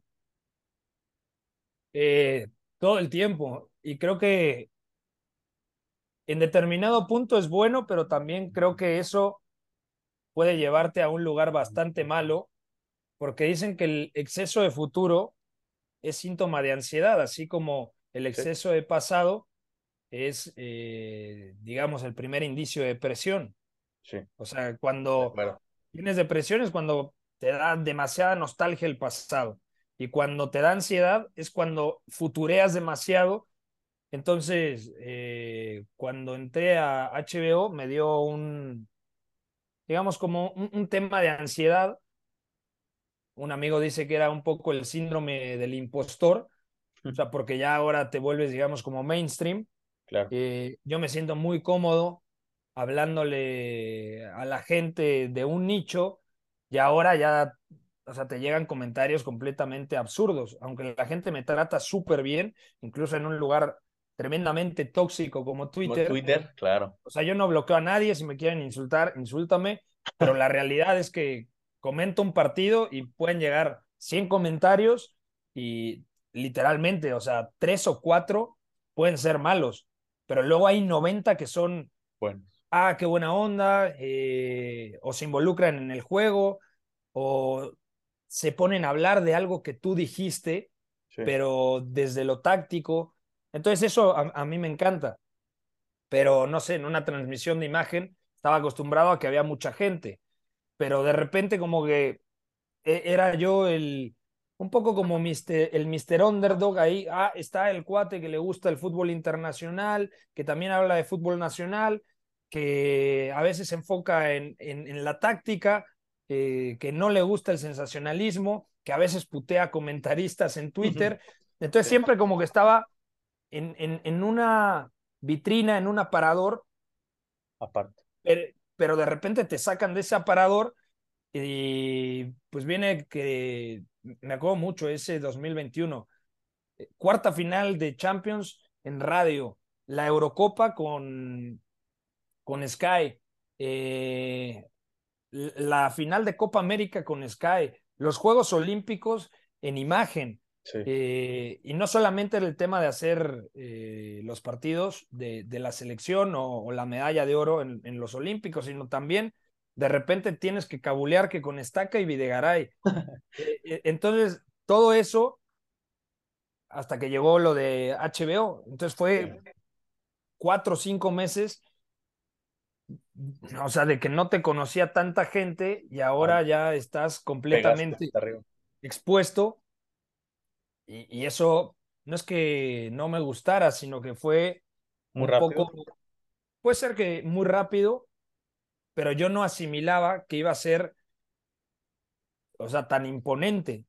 Eh, todo el tiempo. Y creo que en determinado punto es bueno, pero también creo que eso puede llevarte a un lugar bastante malo, porque dicen que el exceso de futuro es síntoma de ansiedad, así como el exceso de pasado es, eh, digamos, el primer indicio de depresión. Sí. O sea, cuando tienes depresión es cuando te da demasiada nostalgia el pasado. Y cuando te da ansiedad es cuando futureas demasiado entonces, eh, cuando entré a HBO me dio un, digamos, como un, tema de ansiedad. Un amigo dice que era un poco el síndrome del impostor, o sea, porque ya ahora te vuelves, digamos, como mainstream. Claro. Eh, yo me siento muy cómodo hablándole a la gente de un nicho y ahora ya, o sea, te llegan comentarios completamente absurdos, aunque la gente me trata súper bien, incluso en un lugar tremendamente tóxico como Twitter. Twitter, claro. O sea, yo no bloqueo a nadie, si me quieren insultar, insúltame, pero la realidad es que comento un partido y pueden llegar 100 comentarios y literalmente, o sea, tres o cuatro pueden ser malos, pero luego hay 90 que son Bueno. Ah, qué buena onda, eh, o se involucran en el juego, o se ponen a hablar de algo que tú dijiste, pero desde lo táctico. Entonces eso a, a, mí me encanta. Pero no sé, en una transmisión de imagen estaba acostumbrado a que había mucha gente, pero de repente como que e, era yo el, un poco como mister, el Mr. Underdog ahí, ah, está el cuate que le gusta el fútbol internacional, que también habla de fútbol nacional, que a veces se enfoca en, en, la táctica, eh, que no le gusta el sensacionalismo, que a veces putea comentaristas en Twitter. Entonces siempre como que estaba en, en, en una vitrina, en un aparador. Aparte. Pero, pero de repente te sacan de ese aparador y pues viene que me acuerdo mucho ese 2021, eh, cuarta final de Champions en radio, la Eurocopa con, con Sky, eh, la final de Copa América con Sky, los Juegos Olímpicos en imagen. Eh, y no solamente el tema de hacer los partidos de, de la selección o, la medalla de oro en, en, los Olímpicos, sino también de repente tienes que cabulear que con Estaca y Videgaray. Eh, eh, entonces, todo eso hasta que llegó lo de HBO. Entonces fue cuatro o cinco meses, o sea, de que no te conocía tanta gente y ahora ya estás completamente expuesto. Y, eso no es que no me gustara, sino que fue muy un poco, puede ser que muy rápido, pero yo no asimilaba que iba a ser, o sea, tan imponente.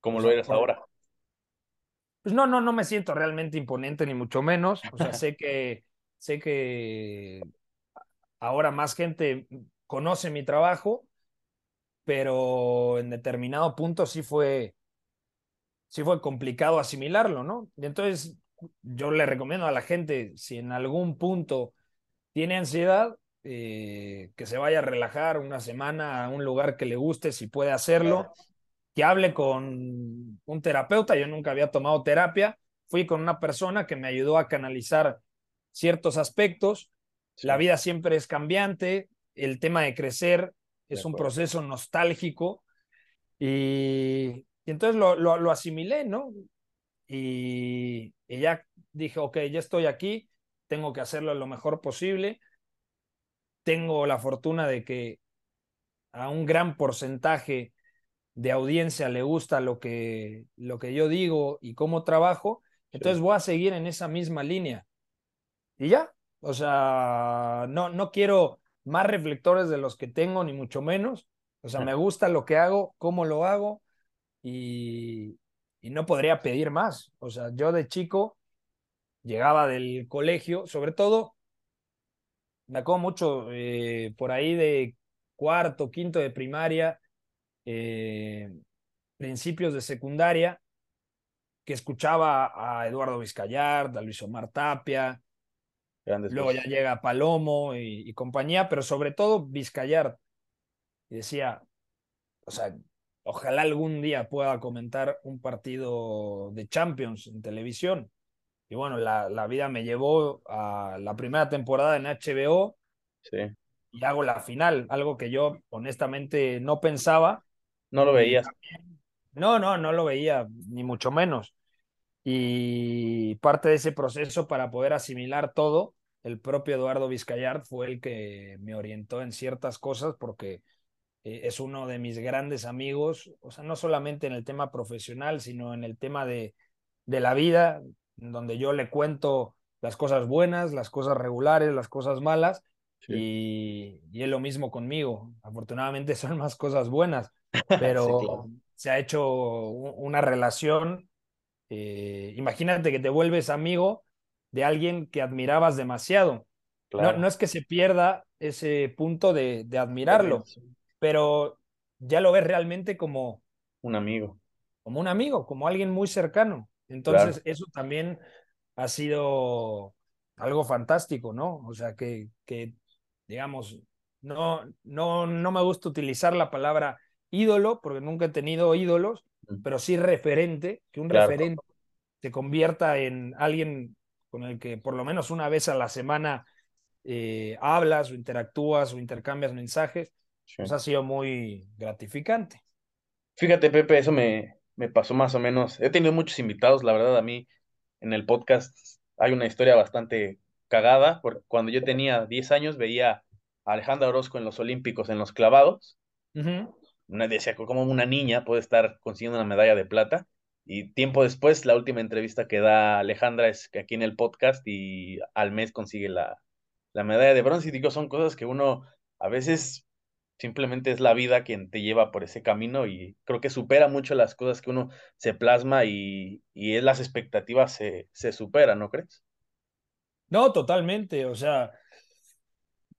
Como lo eres ahora. Pues no, no, no me siento realmente imponente, ni mucho menos. O sea, sé que, sé que ahora más gente conoce mi trabajo, pero en determinado punto sí fue, sí fue complicado asimilarlo, ¿no? Y entonces yo le recomiendo a la gente, si en algún punto tiene ansiedad, eh, que se vaya a relajar una semana a un lugar que le guste, si puede hacerlo, que hable con un terapeuta. Yo nunca había tomado terapia, fui con una persona que me ayudó a canalizar ciertos aspectos. La vida siempre es cambiante, el tema de crecer es un proceso nostálgico y, entonces lo, lo, asimilé, ¿no? Y, y ya dije, ok, ya estoy aquí, tengo que hacerlo lo mejor posible tengo la fortuna de que a un gran porcentaje de audiencia le gusta lo que, lo que yo digo y cómo trabajo, entonces voy a seguir en esa misma línea. Y ya, o sea, no, no quiero más reflectores de los que tengo, ni mucho menos. O sea, me gusta lo que hago, cómo lo hago y, y no podría pedir más. O sea, yo de chico llegaba del colegio, sobre todo me acuerdo mucho eh, por ahí de cuarto, quinto de primaria, eh, principios de secundaria, que escuchaba a Eduardo Vizcayart, a Luis Omar Tapia, luego ya llega Palomo y, compañía, pero sobre todo Vizcayart. Y decía, o sea, ojalá algún día pueda comentar un partido de Champions en televisión. Y bueno, la, la, vida me llevó a la primera temporada en HBO sí. y hago la final, algo que yo honestamente no pensaba. No lo veías. No, no, no lo veía, ni mucho menos. Y parte de ese proceso para poder asimilar todo, el propio Eduardo Vizcayart fue el que me orientó en ciertas cosas porque eh, es uno de mis grandes amigos, o sea, no solamente en el tema profesional, sino en el tema de, de la vida, donde yo le cuento las cosas buenas, las cosas regulares, las cosas malas, y, y, es lo mismo conmigo. Afortunadamente son más cosas buenas, pero se ha hecho una relación. Eh, imagínate que te vuelves amigo de alguien que admirabas demasiado. No, no, es que se pierda ese punto de, de admirarlo, pero ya lo ves realmente como un amigo. Como un amigo, como alguien muy cercano. Entonces, eso también ha sido algo fantástico, ¿no? O sea, que, que digamos, no, no, no me gusta utilizar la palabra ídolo, porque nunca he tenido ídolos, pero sí referente, que un referente se convierta en alguien con el que por lo menos una vez a la semana eh, hablas o interactúas o intercambias mensajes, pues ha sido muy gratificante. Fíjate, Pepe, eso me, me pasó más o menos. He tenido muchos invitados, la verdad, a mí en el podcast hay una historia bastante cagada, porque cuando yo tenía 10 años veía a Alejandra Orozco en los Olímpicos, en los clavados. Una decía, como una niña puede estar consiguiendo una medalla de plata. Y tiempo después, la última entrevista que da Alejandra es que aquí en el podcast y al mes consigue la, la medalla de bronce. Y digo, son cosas que uno a veces simplemente es la vida quien te lleva por ese camino y creo que supera mucho las cosas que uno se plasma y, y las expectativas se, se superan, ¿no crees? No, totalmente, o sea,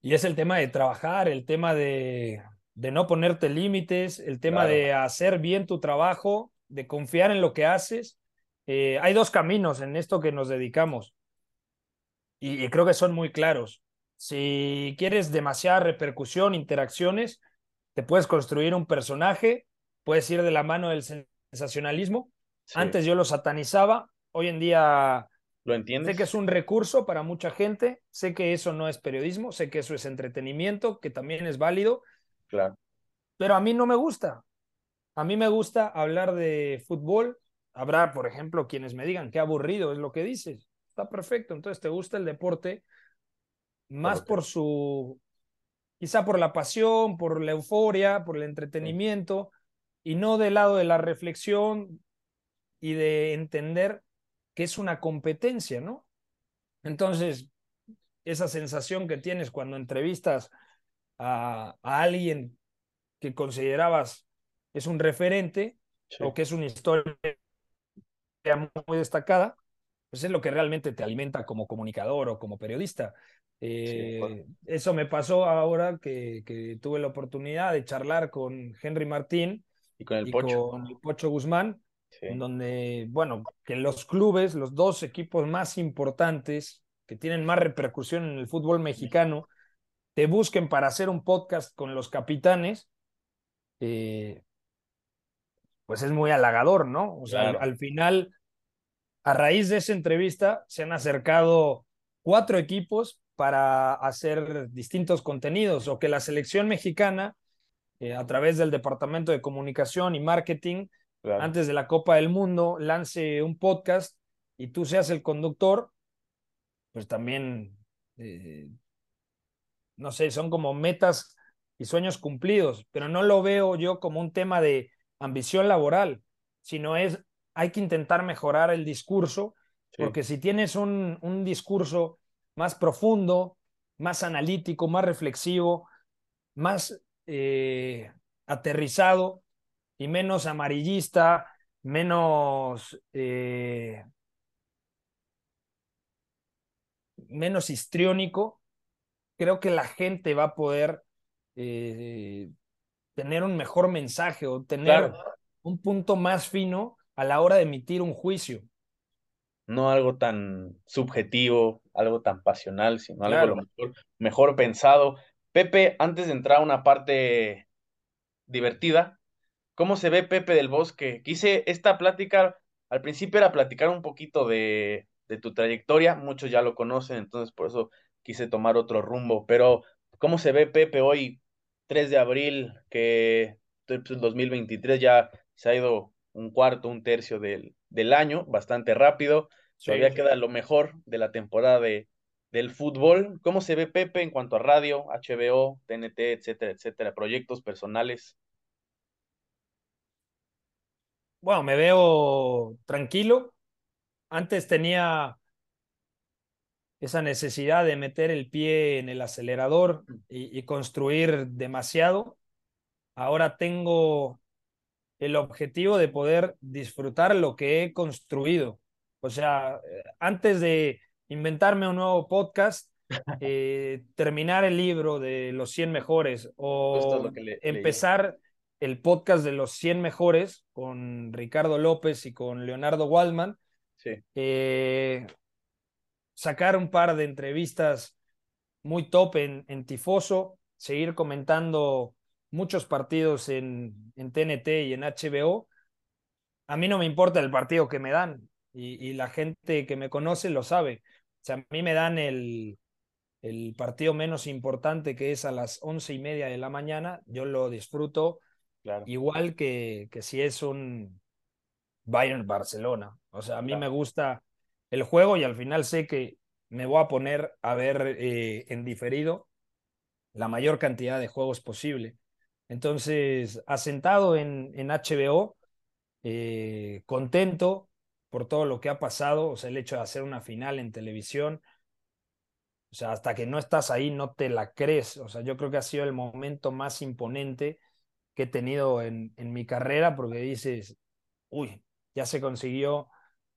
y es el tema de trabajar, el tema de, de no ponerte límites, el tema de hacer bien tu trabajo, de confiar en lo que haces. Eh, hay dos caminos en esto que nos dedicamos y creo que son muy claros. Si quieres demasiada repercusión, interacciones, te puedes construir un personaje, puedes ir de la mano del sensacionalismo. Antes yo lo satanizaba, hoy en día ¿Lo entiendes? Sé que es un recurso para mucha gente, sé que eso no es periodismo, sé que eso es entretenimiento, que también es válido. Claro. Pero a mí no me gusta. A mí me gusta hablar de fútbol. Habrá, por ejemplo, quienes me digan qué aburrido es lo que dices. Está perfecto. Entonces, ¿te gusta el deporte? Más por su, quizá por la pasión, por la euforia, por el entretenimiento, y no del lado de la reflexión y de entender que es una competencia, ¿no? Entonces, esa sensación que tienes cuando entrevistas a, alguien que considerabas es un referente o que es una historia muy destacada, pues es lo que realmente te alimenta como comunicador o como periodista. Eh, eso me pasó ahora que, que, tuve la oportunidad de charlar con Henry Martín y con el, Pocho. Con el Pocho Guzmán, en donde, bueno, que los clubes, los dos equipos más importantes que tienen más repercusión en el fútbol mexicano, te busquen para hacer un podcast con los capitanes, eh, pues es muy halagador, ¿no? O sea, al final, a raíz de esa entrevista, se han acercado cuatro equipos para hacer distintos contenidos o que la selección mexicana, eh, a través del Departamento de Comunicación y Marketing, antes de la Copa del Mundo, lance un podcast y tú seas el conductor, pues también, eh, no sé, son como metas y sueños cumplidos, pero no lo veo yo como un tema de ambición laboral, sino es, hay que intentar mejorar el discurso, porque si tienes un, un discurso más profundo, más analítico, más reflexivo, más eh, aterrizado y menos amarillista, menos, eh, menos histriónico, creo que la gente va a poder eh, tener un mejor mensaje o tener un punto más fino a la hora de emitir un juicio no algo tan subjetivo, algo tan pasional, sino algo mejor, pensado. Pepe, antes de entrar a una parte divertida, ¿cómo se ve Pepe del Bosque? Quise esta plática, al principio era platicar un poquito de, de tu trayectoria, muchos ya lo conocen, entonces por eso quise tomar otro rumbo, pero ¿cómo se ve Pepe hoy, 3 de abril, que el pues, 2023 ya se ha ido un cuarto, un tercio del, del año, bastante rápido. Todavía queda lo mejor de la temporada de, del fútbol. ¿Cómo se ve Pepe en cuanto a radio, HBO, TNT, etcétera, etcétera, proyectos personales? Bueno, me veo tranquilo. Antes tenía esa necesidad de meter el pie en el acelerador y, y construir demasiado. Ahora tengo el objetivo de poder disfrutar lo que he construido. O sea, antes de inventarme un nuevo podcast, eh, terminar el libro de los 100 mejores o empezar el podcast de los 100 mejores con Ricardo López y con Leonardo Waldman. Eh, sacar un par de entrevistas muy top en, en Tifoso, seguir comentando muchos partidos en, en TNT y en HBO. A mí no me importa el partido que me dan y, la gente que me conoce lo sabe. O sea, a mí me dan el, el partido menos importante que es a las once y media de la mañana, yo lo disfruto igual que, que si es un Bayern Barcelona. O sea, a mí me gusta el juego y al final sé que me voy a poner a ver eh, en diferido la mayor cantidad de juegos posible. Entonces, asentado en, en HBO, eh, contento por todo lo que ha pasado, o sea, el hecho de hacer una final en televisión, o sea, hasta que no estás ahí no te la crees, o sea, yo creo que ha sido el momento más imponente que he tenido en, en mi carrera, porque dices, uy, ya se consiguió,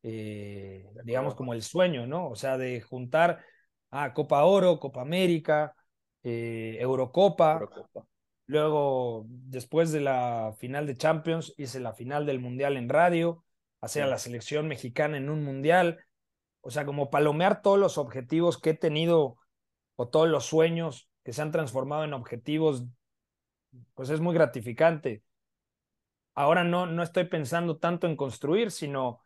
eh, digamos, como el sueño, ¿no? O sea, de juntar a Copa Oro, Copa América, eh, Eurocopa. Luego, después de la final de Champions, hice la final del Mundial en radio, hacer a la selección mexicana en un Mundial. O sea, como palomear todos los objetivos que he tenido o todos los sueños que se han transformado en objetivos, pues es muy gratificante. Ahora no, no estoy pensando tanto en construir, sino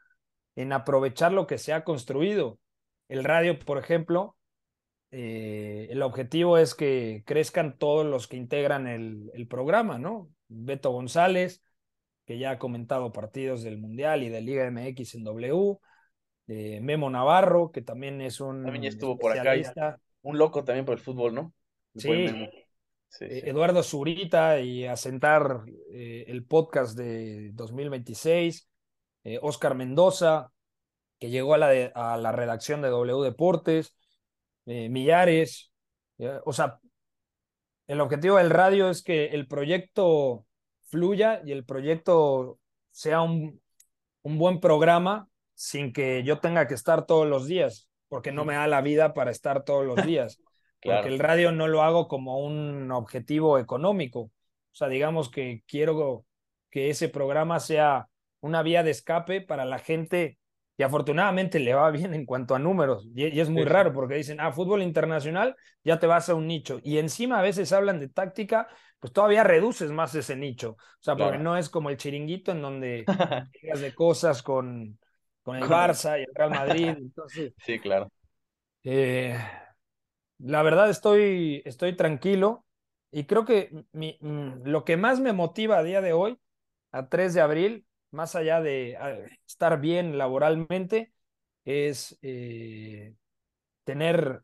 en aprovechar lo que se ha construido. El radio, por ejemplo, eh, el objetivo es que crezcan todos los que integran el, el, programa, ¿no? Beto González, que ya ha comentado partidos del Mundial y de Liga MX en W, eh, Memo Navarro, que también es un... También estuvo por acá, un loco también por el fútbol, ¿no? Sí, eh, Eduardo Zurita y asentar el podcast de 2026, Oscar Mendoza, que llegó a la, a la redacción de W Deportes, eh, millares. O sea, el objetivo del radio es que el proyecto fluya y el proyecto sea un, un buen programa sin que yo tenga que estar todos los días, porque no me da la vida para estar todos los días. Porque el radio no lo hago como un objetivo económico. O sea, digamos que quiero que ese programa sea una vía de escape para la gente y afortunadamente le va bien en cuanto a números. Y, es muy raro porque dicen, ah, fútbol internacional, ya te vas a un nicho. Y encima a veces hablan de táctica, pues todavía reduces más ese nicho. O sea, porque no es como el chiringuito en donde llegas de cosas con, con el Barça y el Real Madrid. Entonces, sí, claro. Eh, la verdad estoy, estoy tranquilo y creo que mi, mm, lo que más me motiva a día de hoy, a 3 de abril, más allá de ah, estar bien laboralmente, es eh, tener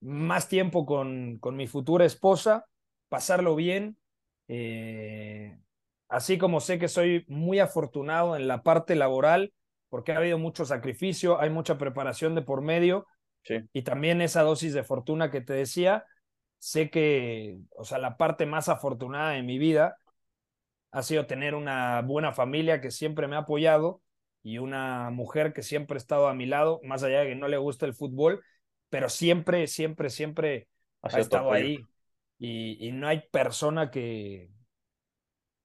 más tiempo con, con, mi futura esposa, pasarlo bien, eh, así como sé que soy muy afortunado en la parte laboral, porque ha habido mucho sacrificio, hay mucha preparación de por medio, y también esa dosis de fortuna que te decía, sé que, o sea, la parte más afortunada de mi vida ha sido tener una buena familia que siempre me ha apoyado y una mujer que siempre ha estado a mi lado, más allá de que no le gusta el fútbol, pero siempre, siempre, siempre ha, estado ahí. Y, no hay persona que,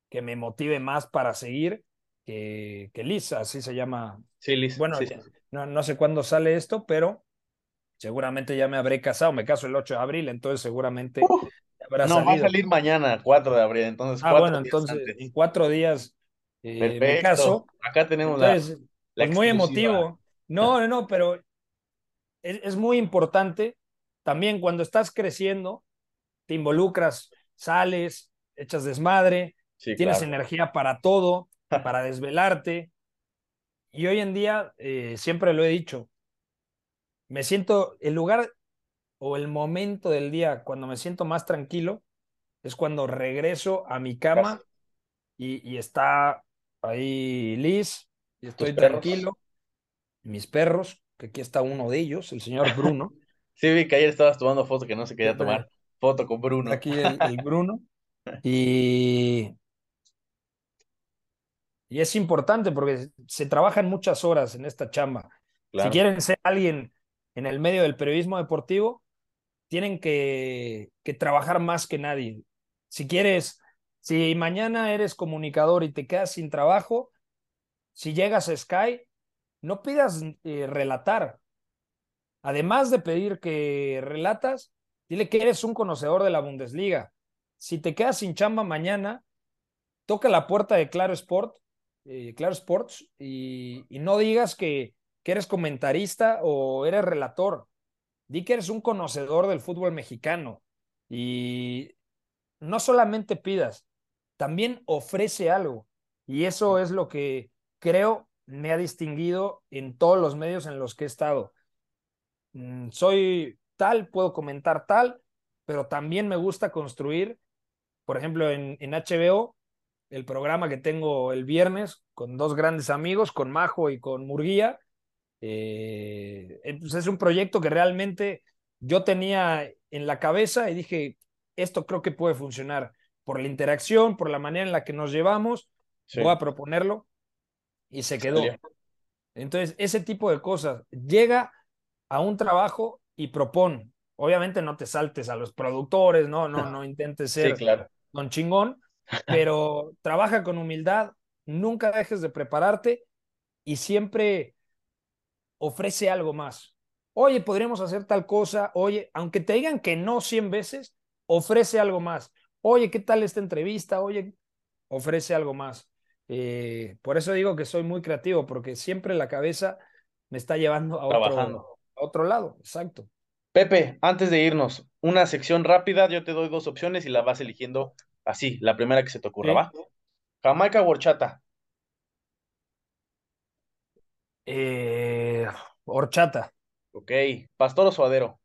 que me motive más para seguir que, que Liz, así se llama. Sí, Liz. Bueno, No, no sé cuándo sale esto, pero seguramente ya me habré casado, me caso el 8 de abril, entonces seguramente no, va a salir mañana, 4 de abril. Entonces, ah, bueno, entonces en cuatro días eh, me caso. Acá tenemos la, pues muy emotivo. No, no, pero es, es, muy importante. También cuando estás creciendo, te involucras, sales, echas desmadre, tienes energía para todo, para desvelarte. Y hoy en día, eh, siempre lo he dicho, me siento, el lugar o el momento del día cuando me siento más tranquilo es cuando regreso a mi cama y, está ahí Liz y estoy tranquilo. Mis perros, que aquí está uno de ellos, el señor Bruno. sí, vi que ayer estabas tomando foto que no se quería tomar foto con Bruno. Aquí el, Bruno. Y, y es importante porque se trabajan muchas horas en esta chamba. Si quieren ser alguien en el medio del periodismo deportivo, tienen que, trabajar más que nadie. Si quieres, si mañana eres comunicador y te quedas sin trabajo, si llegas a Sky, no pidas eh, relatar. Además de pedir que relatas, dile que eres un conocedor de la Bundesliga. Si te quedas sin chamba mañana, toca la puerta de Claro Sport, eh, Claro Sports, y, no digas que eres comentarista o eres relator di que eres un conocedor del fútbol mexicano y no solamente pidas, también ofrece algo. Y eso es lo que creo me ha distinguido en todos los medios en los que he estado. Mm, soy tal, puedo comentar tal, pero también me gusta construir, por ejemplo, en, en HBO, el programa que tengo el viernes con dos grandes amigos, con Majo y con Murguía, eh, eh, pues es un proyecto que realmente yo tenía en la cabeza y dije, esto creo que puede funcionar por la interacción, por la manera en la que nos llevamos, voy a proponerlo y se quedó. Entonces, ese tipo de cosas, llega a un trabajo y propone. Obviamente no te saltes a los productores, no, no, no intentes ser don chingón, pero trabaja con humildad, nunca dejes de prepararte y siempre ofrece algo más. Oye, podríamos hacer tal cosa. Oye, aunque te digan que no 100 veces, ofrece algo más. Oye, ¿qué tal esta entrevista? Oye, ofrece algo más. Eh, por eso digo que soy muy creativo, porque siempre la cabeza me está llevando a otro, a otro lado. Exacto. Pepe, antes de irnos, una sección rápida, yo te doy dos opciones y la vas eligiendo así, la primera que se te ocurra, ¿va? Jamaica o horchata. Eh, horchata. Ok. ¿Pastor o suadero?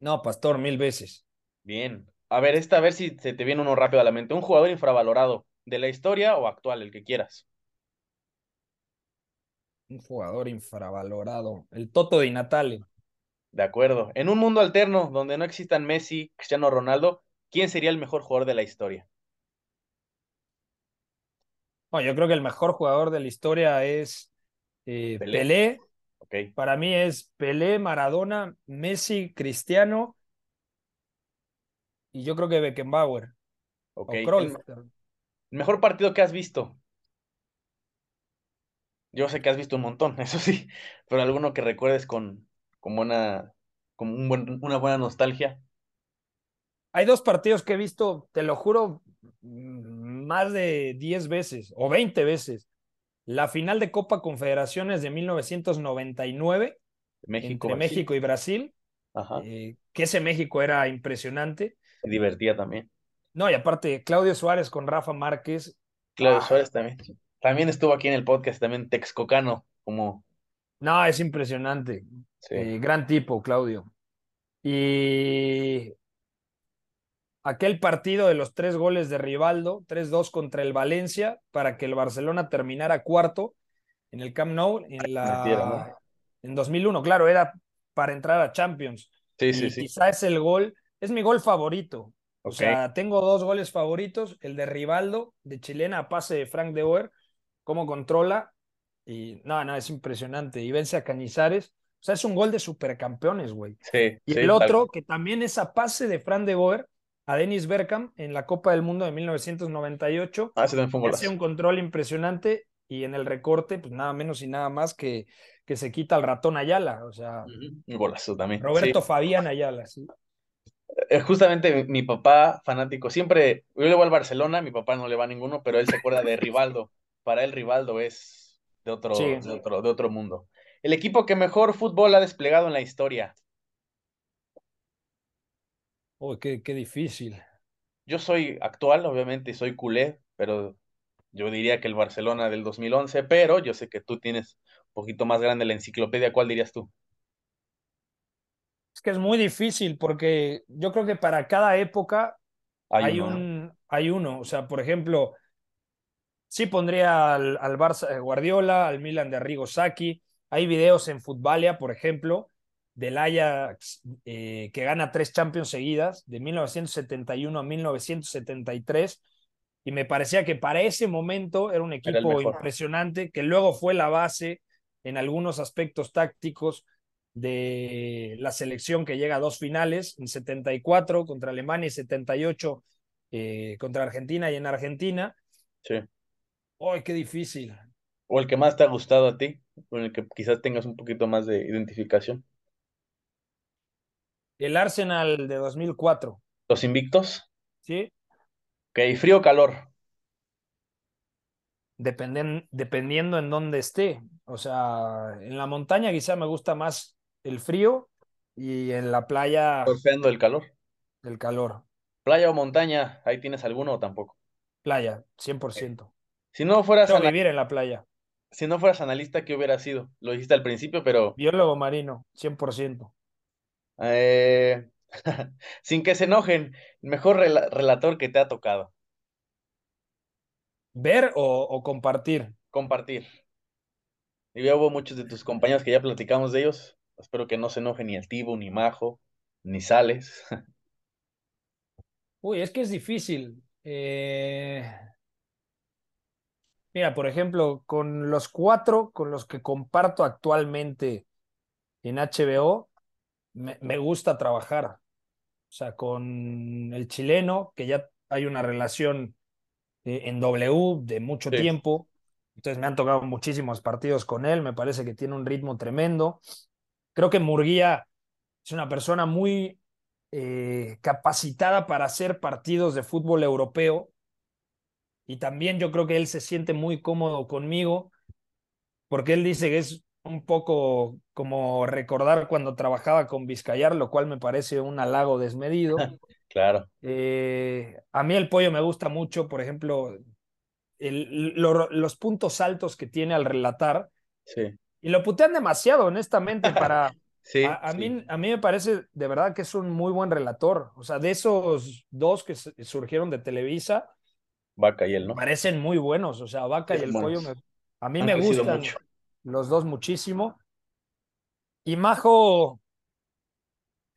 No, pastor, mil veces. Bien. A ver, esta a ver si se te viene uno rápido a la mente. Un jugador infravalorado, de la historia o actual, el que quieras. Un jugador infravalorado. El Toto de Natale. De acuerdo. En un mundo alterno donde no existan Messi, Cristiano Ronaldo, ¿quién sería el mejor jugador de la historia? No, yo creo que el mejor jugador de la historia es eh, Pelé. Para mí es Pelé, Maradona, Messi, Cristiano y yo creo que Beckenbauer. Okay. el, mejor partido que has visto. Yo sé que has visto un montón, eso sí, pero alguno que recuerdes con, con buena, con una buena nostalgia. Hay dos partidos que he visto, te lo juro, más de 10 veces o 20 veces. La final de Copa Confederaciones de 1999 México, entre México y Brasil, eh, que ese México era impresionante. Se divertía también. No, y aparte, Claudio Suárez con Rafa Márquez. Claudio ah. Suárez también. También estuvo aquí en el podcast, también Texcocano, como. No, es impresionante. Eh, gran tipo, Claudio. Y aquel partido de los tres goles de Rivaldo, 3-2 contra el Valencia, para que el Barcelona terminara cuarto en el Camp Nou en, la, en 2001. Claro, era para entrar a Champions. Sí, sí, sí. Quizá es el gol, es mi gol favorito. O sea, tengo dos goles favoritos, el de Rivaldo, de chilena, a pase de Frank de Boer, cómo controla, y no, no, es impresionante, y vence a Cañizares. O sea, es un gol de supercampeones, güey. Sí, y el otro, que también es a pase de Frank de Boer, a Dennis Bergkamp en la Copa del Mundo de 1998. Ah, también fue un Hace un control impresionante y en el recorte, pues nada menos y nada más que, que se quita el ratón Ayala. O sea, un golazo también. Roberto Fabián Ayala, sí. Eh, justamente mi, papá, fanático, siempre, yo le voy al Barcelona, mi papá no le va a ninguno, pero él se acuerda de Rivaldo. Para él, Rivaldo es de otro, de otro, de otro mundo. El equipo que mejor fútbol ha desplegado en la historia. Uy, qué, qué difícil. Yo soy actual, obviamente, soy culé, pero yo diría que el Barcelona del 2011, pero yo sé que tú tienes un poquito más grande la enciclopedia. ¿Cuál dirías tú? Es que es muy difícil porque yo creo que para cada época hay, un, hay uno. O sea, por ejemplo, sí pondría al, al Barça eh, Guardiola, al Milan de Arrigo Sacchi. Hay videos en Futbalia, por ejemplo, del Ajax eh, que gana tres Champions seguidas, de 1971 a 1973, y me parecía que para ese momento era un equipo impresionante, que luego fue la base en algunos aspectos tácticos de la selección que llega a dos finales, en 74 contra Alemania y 78 eh, contra Argentina y en Argentina. Sí. ¡Ay, qué difícil! ¿O el que más te ha gustado a ti? Con el que quizás tengas un poquito más de identificación. El Arsenal de 2004. ¿Los invictos? Sí. Ok, frío o calor. Dependen, dependiendo en dónde esté. O sea, en la montaña quizá me gusta más el frío y en la playa. Surfeando el calor. El calor. Playa o montaña, ahí tienes alguno o tampoco. Playa, 100%. Si no fueras a vivir en la playa. Si no fueras analista, ¿qué hubiera sido? Lo dijiste al principio, pero. Biólogo marino, 100%. Eh... Sin que se enojen, mejor relator que te ha tocado. ¿Ver o, compartir? Compartir. Y ya hubo muchos de tus compañeros que ya platicamos de ellos. Espero que no se enoje ni el Tibo, ni Majo, ni Sales. Uy, es que es difícil. Eh, mira, por ejemplo, con los cuatro con los que comparto actualmente en HBO, me gusta trabajar. O sea, con el chileno, que ya hay una relación eh, en W de mucho tiempo. Entonces me han tocado muchísimos partidos con él, me parece que tiene un ritmo tremendo. Creo que Murguía es una persona muy eh, capacitada para hacer partidos de fútbol europeo y también yo creo que él se siente muy cómodo conmigo porque él dice que es un poco como recordar cuando trabajaba con Vizcayar, lo cual me parece un halago desmedido. Claro. Eh, a mí el pollo me gusta mucho, por ejemplo, los puntos altos que tiene al relatar. Sí. Y lo putean demasiado, honestamente, para... sí, a, Mí, a mí me parece de verdad que es un muy buen relator. O sea, de esos dos que surgieron de Televisa, Vaca y él, ¿no? Parecen muy buenos. O sea, Vaca y el pollo, a mí me gustan los dos muchísimo. Y Majo,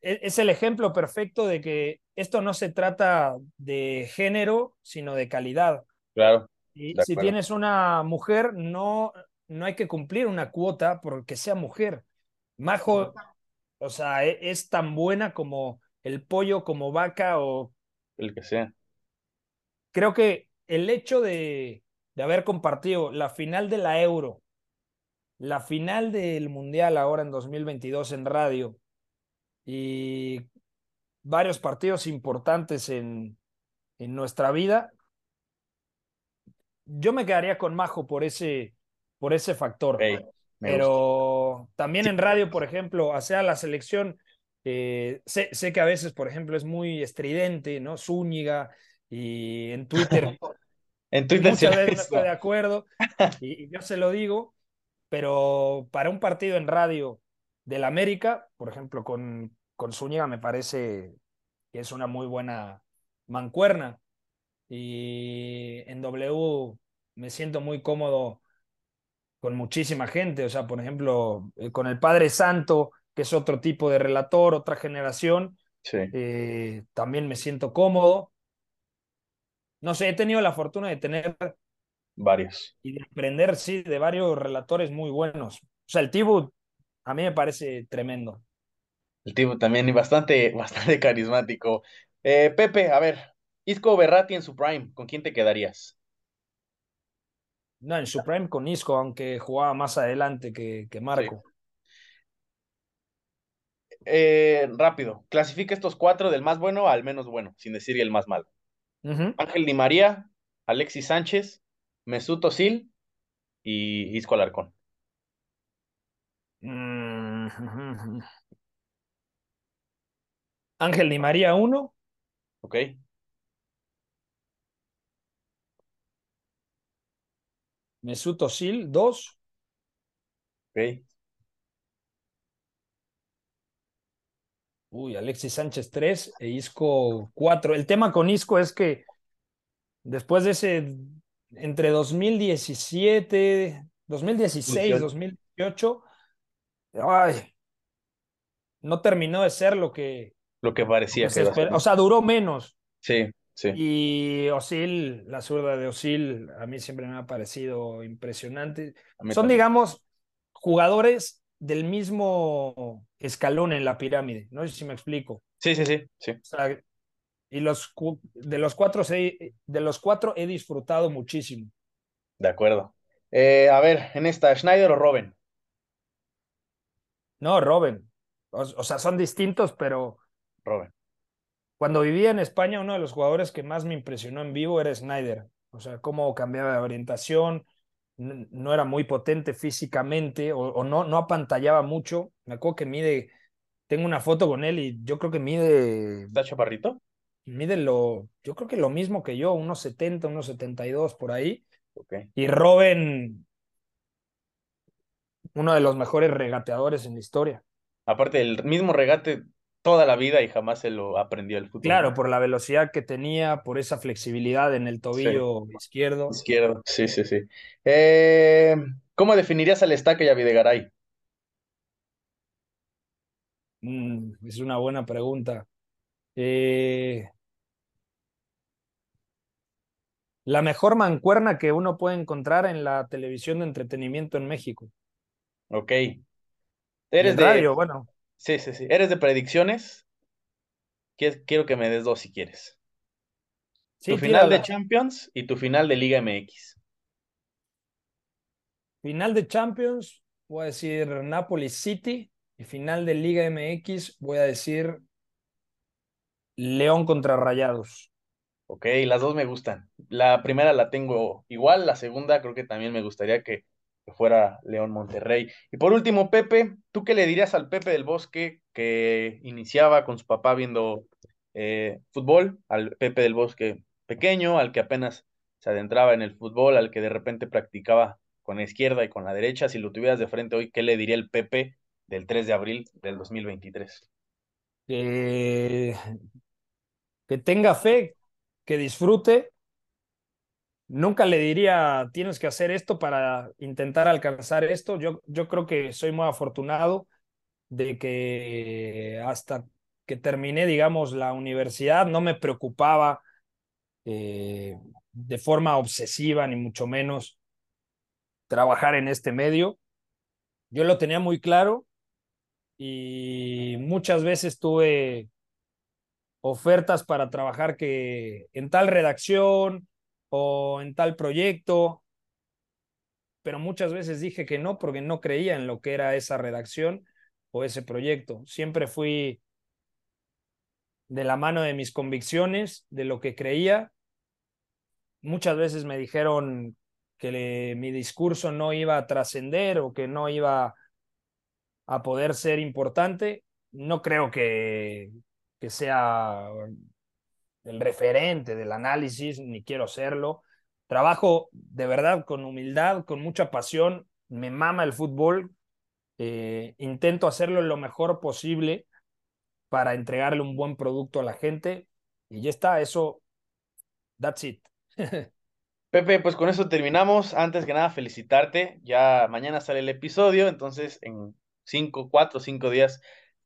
e-, es el ejemplo perfecto de que esto no se trata de género, sino de calidad. Claro. Y si tienes una mujer, no, no hay que cumplir una cuota porque sea mujer. Majo, o sea, e-, es, tan buena como el pollo, como vaca o... El que sea. Creo que el hecho de, de haber compartido la final de la Euro, la final del Mundial ahora en 2022 en radio, y varios partidos importantes en, en nuestra vida. Yo me quedaría con Majo por ese, por ese factor. Pero también en radio, por ejemplo, hacia la selección, eh, sé, sé, que a veces, por ejemplo, es muy estridente, ¿no? Zúñiga, y en Twitter. en Twitter muchas veces no estoy de acuerdo, y, y, yo se lo digo, pero para un partido en radio del América, por ejemplo, con, con Zúñiga me parece que es una muy buena mancuerna. Y en W me siento muy cómodo con muchísima gente. O sea, por ejemplo, eh, con el Padre Santo, que es otro tipo de relator, otra generación. Eh, también me siento cómodo. No sé, he tenido la fortuna de tener varios. Y de aprender, sí, de varios relatores muy buenos. O sea, el Tibu a mí me parece tremendo. El tipo también bastante, bastante carismático. Eh, Pepe, a ver, Isco Berrati en su prime, ¿con quién te quedarías? No, en su prime con Isco, aunque jugaba más adelante que, que Marco. Eh, rápido, clasifica estos cuatro del más bueno al menos bueno, sin decir el más malo. Ángel Di María, Alexis Sánchez, Mesut Özil y Isco Alarcón. Mm, Ángel Di María, uno. Ok. Mesut Özil, dos. Ok. Uy, Alexis Sánchez, tres. E Isco, cuatro. El tema con Isco es que después de ese, entre 2017, 2016, 2018, ay, no terminó de ser lo que, lo que parecía. o sea, duró menos. Sí, sí. Y Osil, la zurda de Osil, a mí siempre me ha parecido impresionante. Son, digamos, jugadores del mismo escalón en la pirámide. No sé si me explico. Sí, sí, sí. sí. Y los de los cuatro de los cuatro he disfrutado muchísimo. De acuerdo. Eh, a ver, en esta, ¿Schneider o Robin? No, Robin. o, sea, son distintos, pero Robin. Cuando vivía en España, uno de los jugadores que más me impresionó en vivo era Snyder. O sea, cómo cambiaba de orientación, no era muy potente físicamente o, no, no apantallaba mucho. Me acuerdo que mide tengo una foto con él y yo creo que mide. ¿Está chaparrito? Mide lo, yo creo que lo mismo que yo, unos 70, unos 72 por ahí. Okay. Y Robin, uno de los mejores regateadores en la historia. Aparte, el mismo regate toda la vida y jamás se lo aprendió el fútbol. Claro, por la velocidad que tenía, por esa flexibilidad en el tobillo izquierdo. Izquierdo, sí, sí, sí. Eh, ¿Cómo definirías al Estaca y a Videgaray? Mm, es una buena pregunta. Eh, la mejor mancuerna que uno puede encontrar en la televisión de entretenimiento en México. Ok. Eres de radio, bueno. Sí, sí, sí. ¿Eres de predicciones? Quiero que me des dos si quieres. tu final de Champions y tu final de Liga MX. Final de Champions, voy a decir Napoli City. Y final de Liga MX, voy a decir León contra Rayados. Ok, las dos me gustan. La primera la tengo igual, la segunda creo que también me gustaría que, fuera León Monterrey. Y por último, Pepe, ¿tú qué le dirías al Pepe del Bosque que iniciaba con su papá viendo eh, fútbol, al Pepe del Bosque pequeño, al que apenas se adentraba en el fútbol, al que de repente practicaba con la izquierda y con la derecha? Si lo tuvieras de frente hoy, ¿qué le diría el Pepe del 3 de abril del 2023? Que tenga fe, que disfrute Nunca le diría, tienes que hacer esto para intentar alcanzar esto. Yo, yo creo que soy muy afortunado de que hasta que terminé, digamos, la universidad, no me preocupaba eh, de forma obsesiva, ni mucho menos, trabajar en este medio. Yo lo tenía muy claro y muchas veces tuve ofertas para trabajar que en tal redacción, o en tal proyecto, pero muchas veces dije que no porque no creía en lo que era esa redacción o ese proyecto. Siempre fui de la mano de mis convicciones, de lo que creía. Muchas veces me dijeron que mi discurso no iba a trascender o que no iba a poder ser importante. No creo que, que sea el referente del análisis, ni quiero serlo. Trabajo de verdad con humildad, con mucha pasión, me mama el fútbol, eh, intento hacerlo lo mejor posible para entregarle un buen producto a la gente y ya está, eso, that's it. Pepe, pues con eso terminamos. Antes que nada, felicitarte. Ya mañana sale el episodio, entonces en cinco, cuatro, cinco días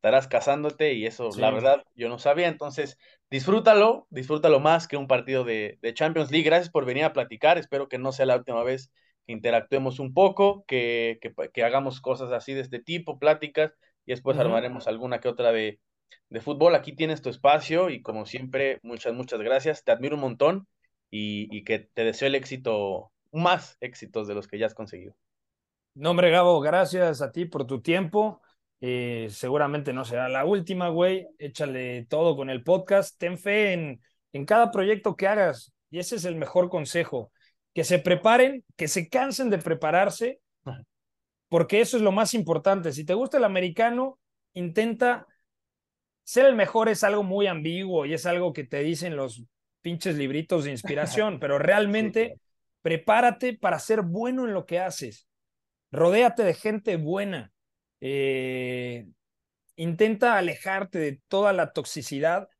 estarás casándote y eso, la verdad, yo no sabía. Entonces, disfrútalo, disfrútalo más que un partido de, Champions League. Gracias por venir a platicar. Espero que no sea la última vez que interactuemos un poco, que, que, hagamos cosas así de este tipo, pláticas, y después armaremos alguna que otra de, de fútbol. Aquí tienes tu espacio y como siempre, muchas, muchas gracias. Te admiro un montón y, y que te deseo el éxito, más éxitos de los que ya has conseguido. No, hombre, Gabo, gracias a ti por tu tiempo. Eh, seguramente no será la última, güey. Échale todo con el podcast. Ten fe en, en cada proyecto que hagas. Y ese es el mejor consejo. Que se preparen, que se cansen de prepararse, porque eso es lo más importante. Si te gusta el americano, intenta ser el mejor. Es algo muy ambiguo y es algo que te dicen los pinches libritos de inspiración, pero realmente prepárate para ser bueno en lo que haces. Rodéate de gente buena eh, intenta alejarte de toda la toxicidad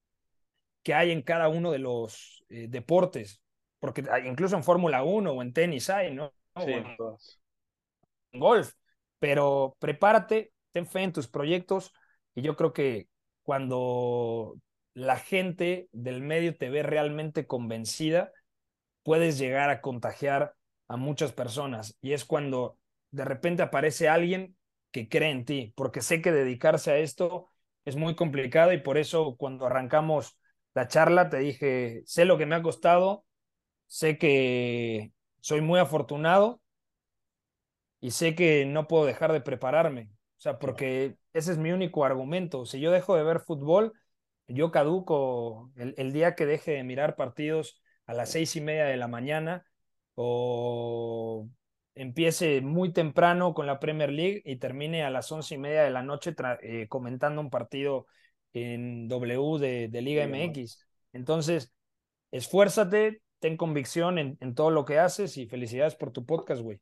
que hay en cada uno de los eh, deportes, porque incluso en Fórmula 1 o en tenis hay, ¿no? Sí, en golf, pero prepárate, ten fe en tus proyectos y yo creo que cuando la gente del medio te ve realmente convencida, puedes llegar a contagiar a muchas personas y es cuando de repente aparece alguien que cree en ti, porque sé que dedicarse a esto es muy complicado y por eso cuando arrancamos la charla te dije, sé lo que me ha costado, sé que soy muy afortunado y sé que no puedo dejar de prepararme, o sea, porque ese es mi único argumento. Si yo dejo de ver fútbol, yo caduco el, el día que deje de mirar partidos a las seis y media de la mañana o empiece muy temprano con la Premier League y termine a las once y media de la noche eh, comentando un partido en W de, Liga MX. Entonces, esfuérzate, ten convicción en, en, todo lo que haces y felicidades por tu podcast, güey.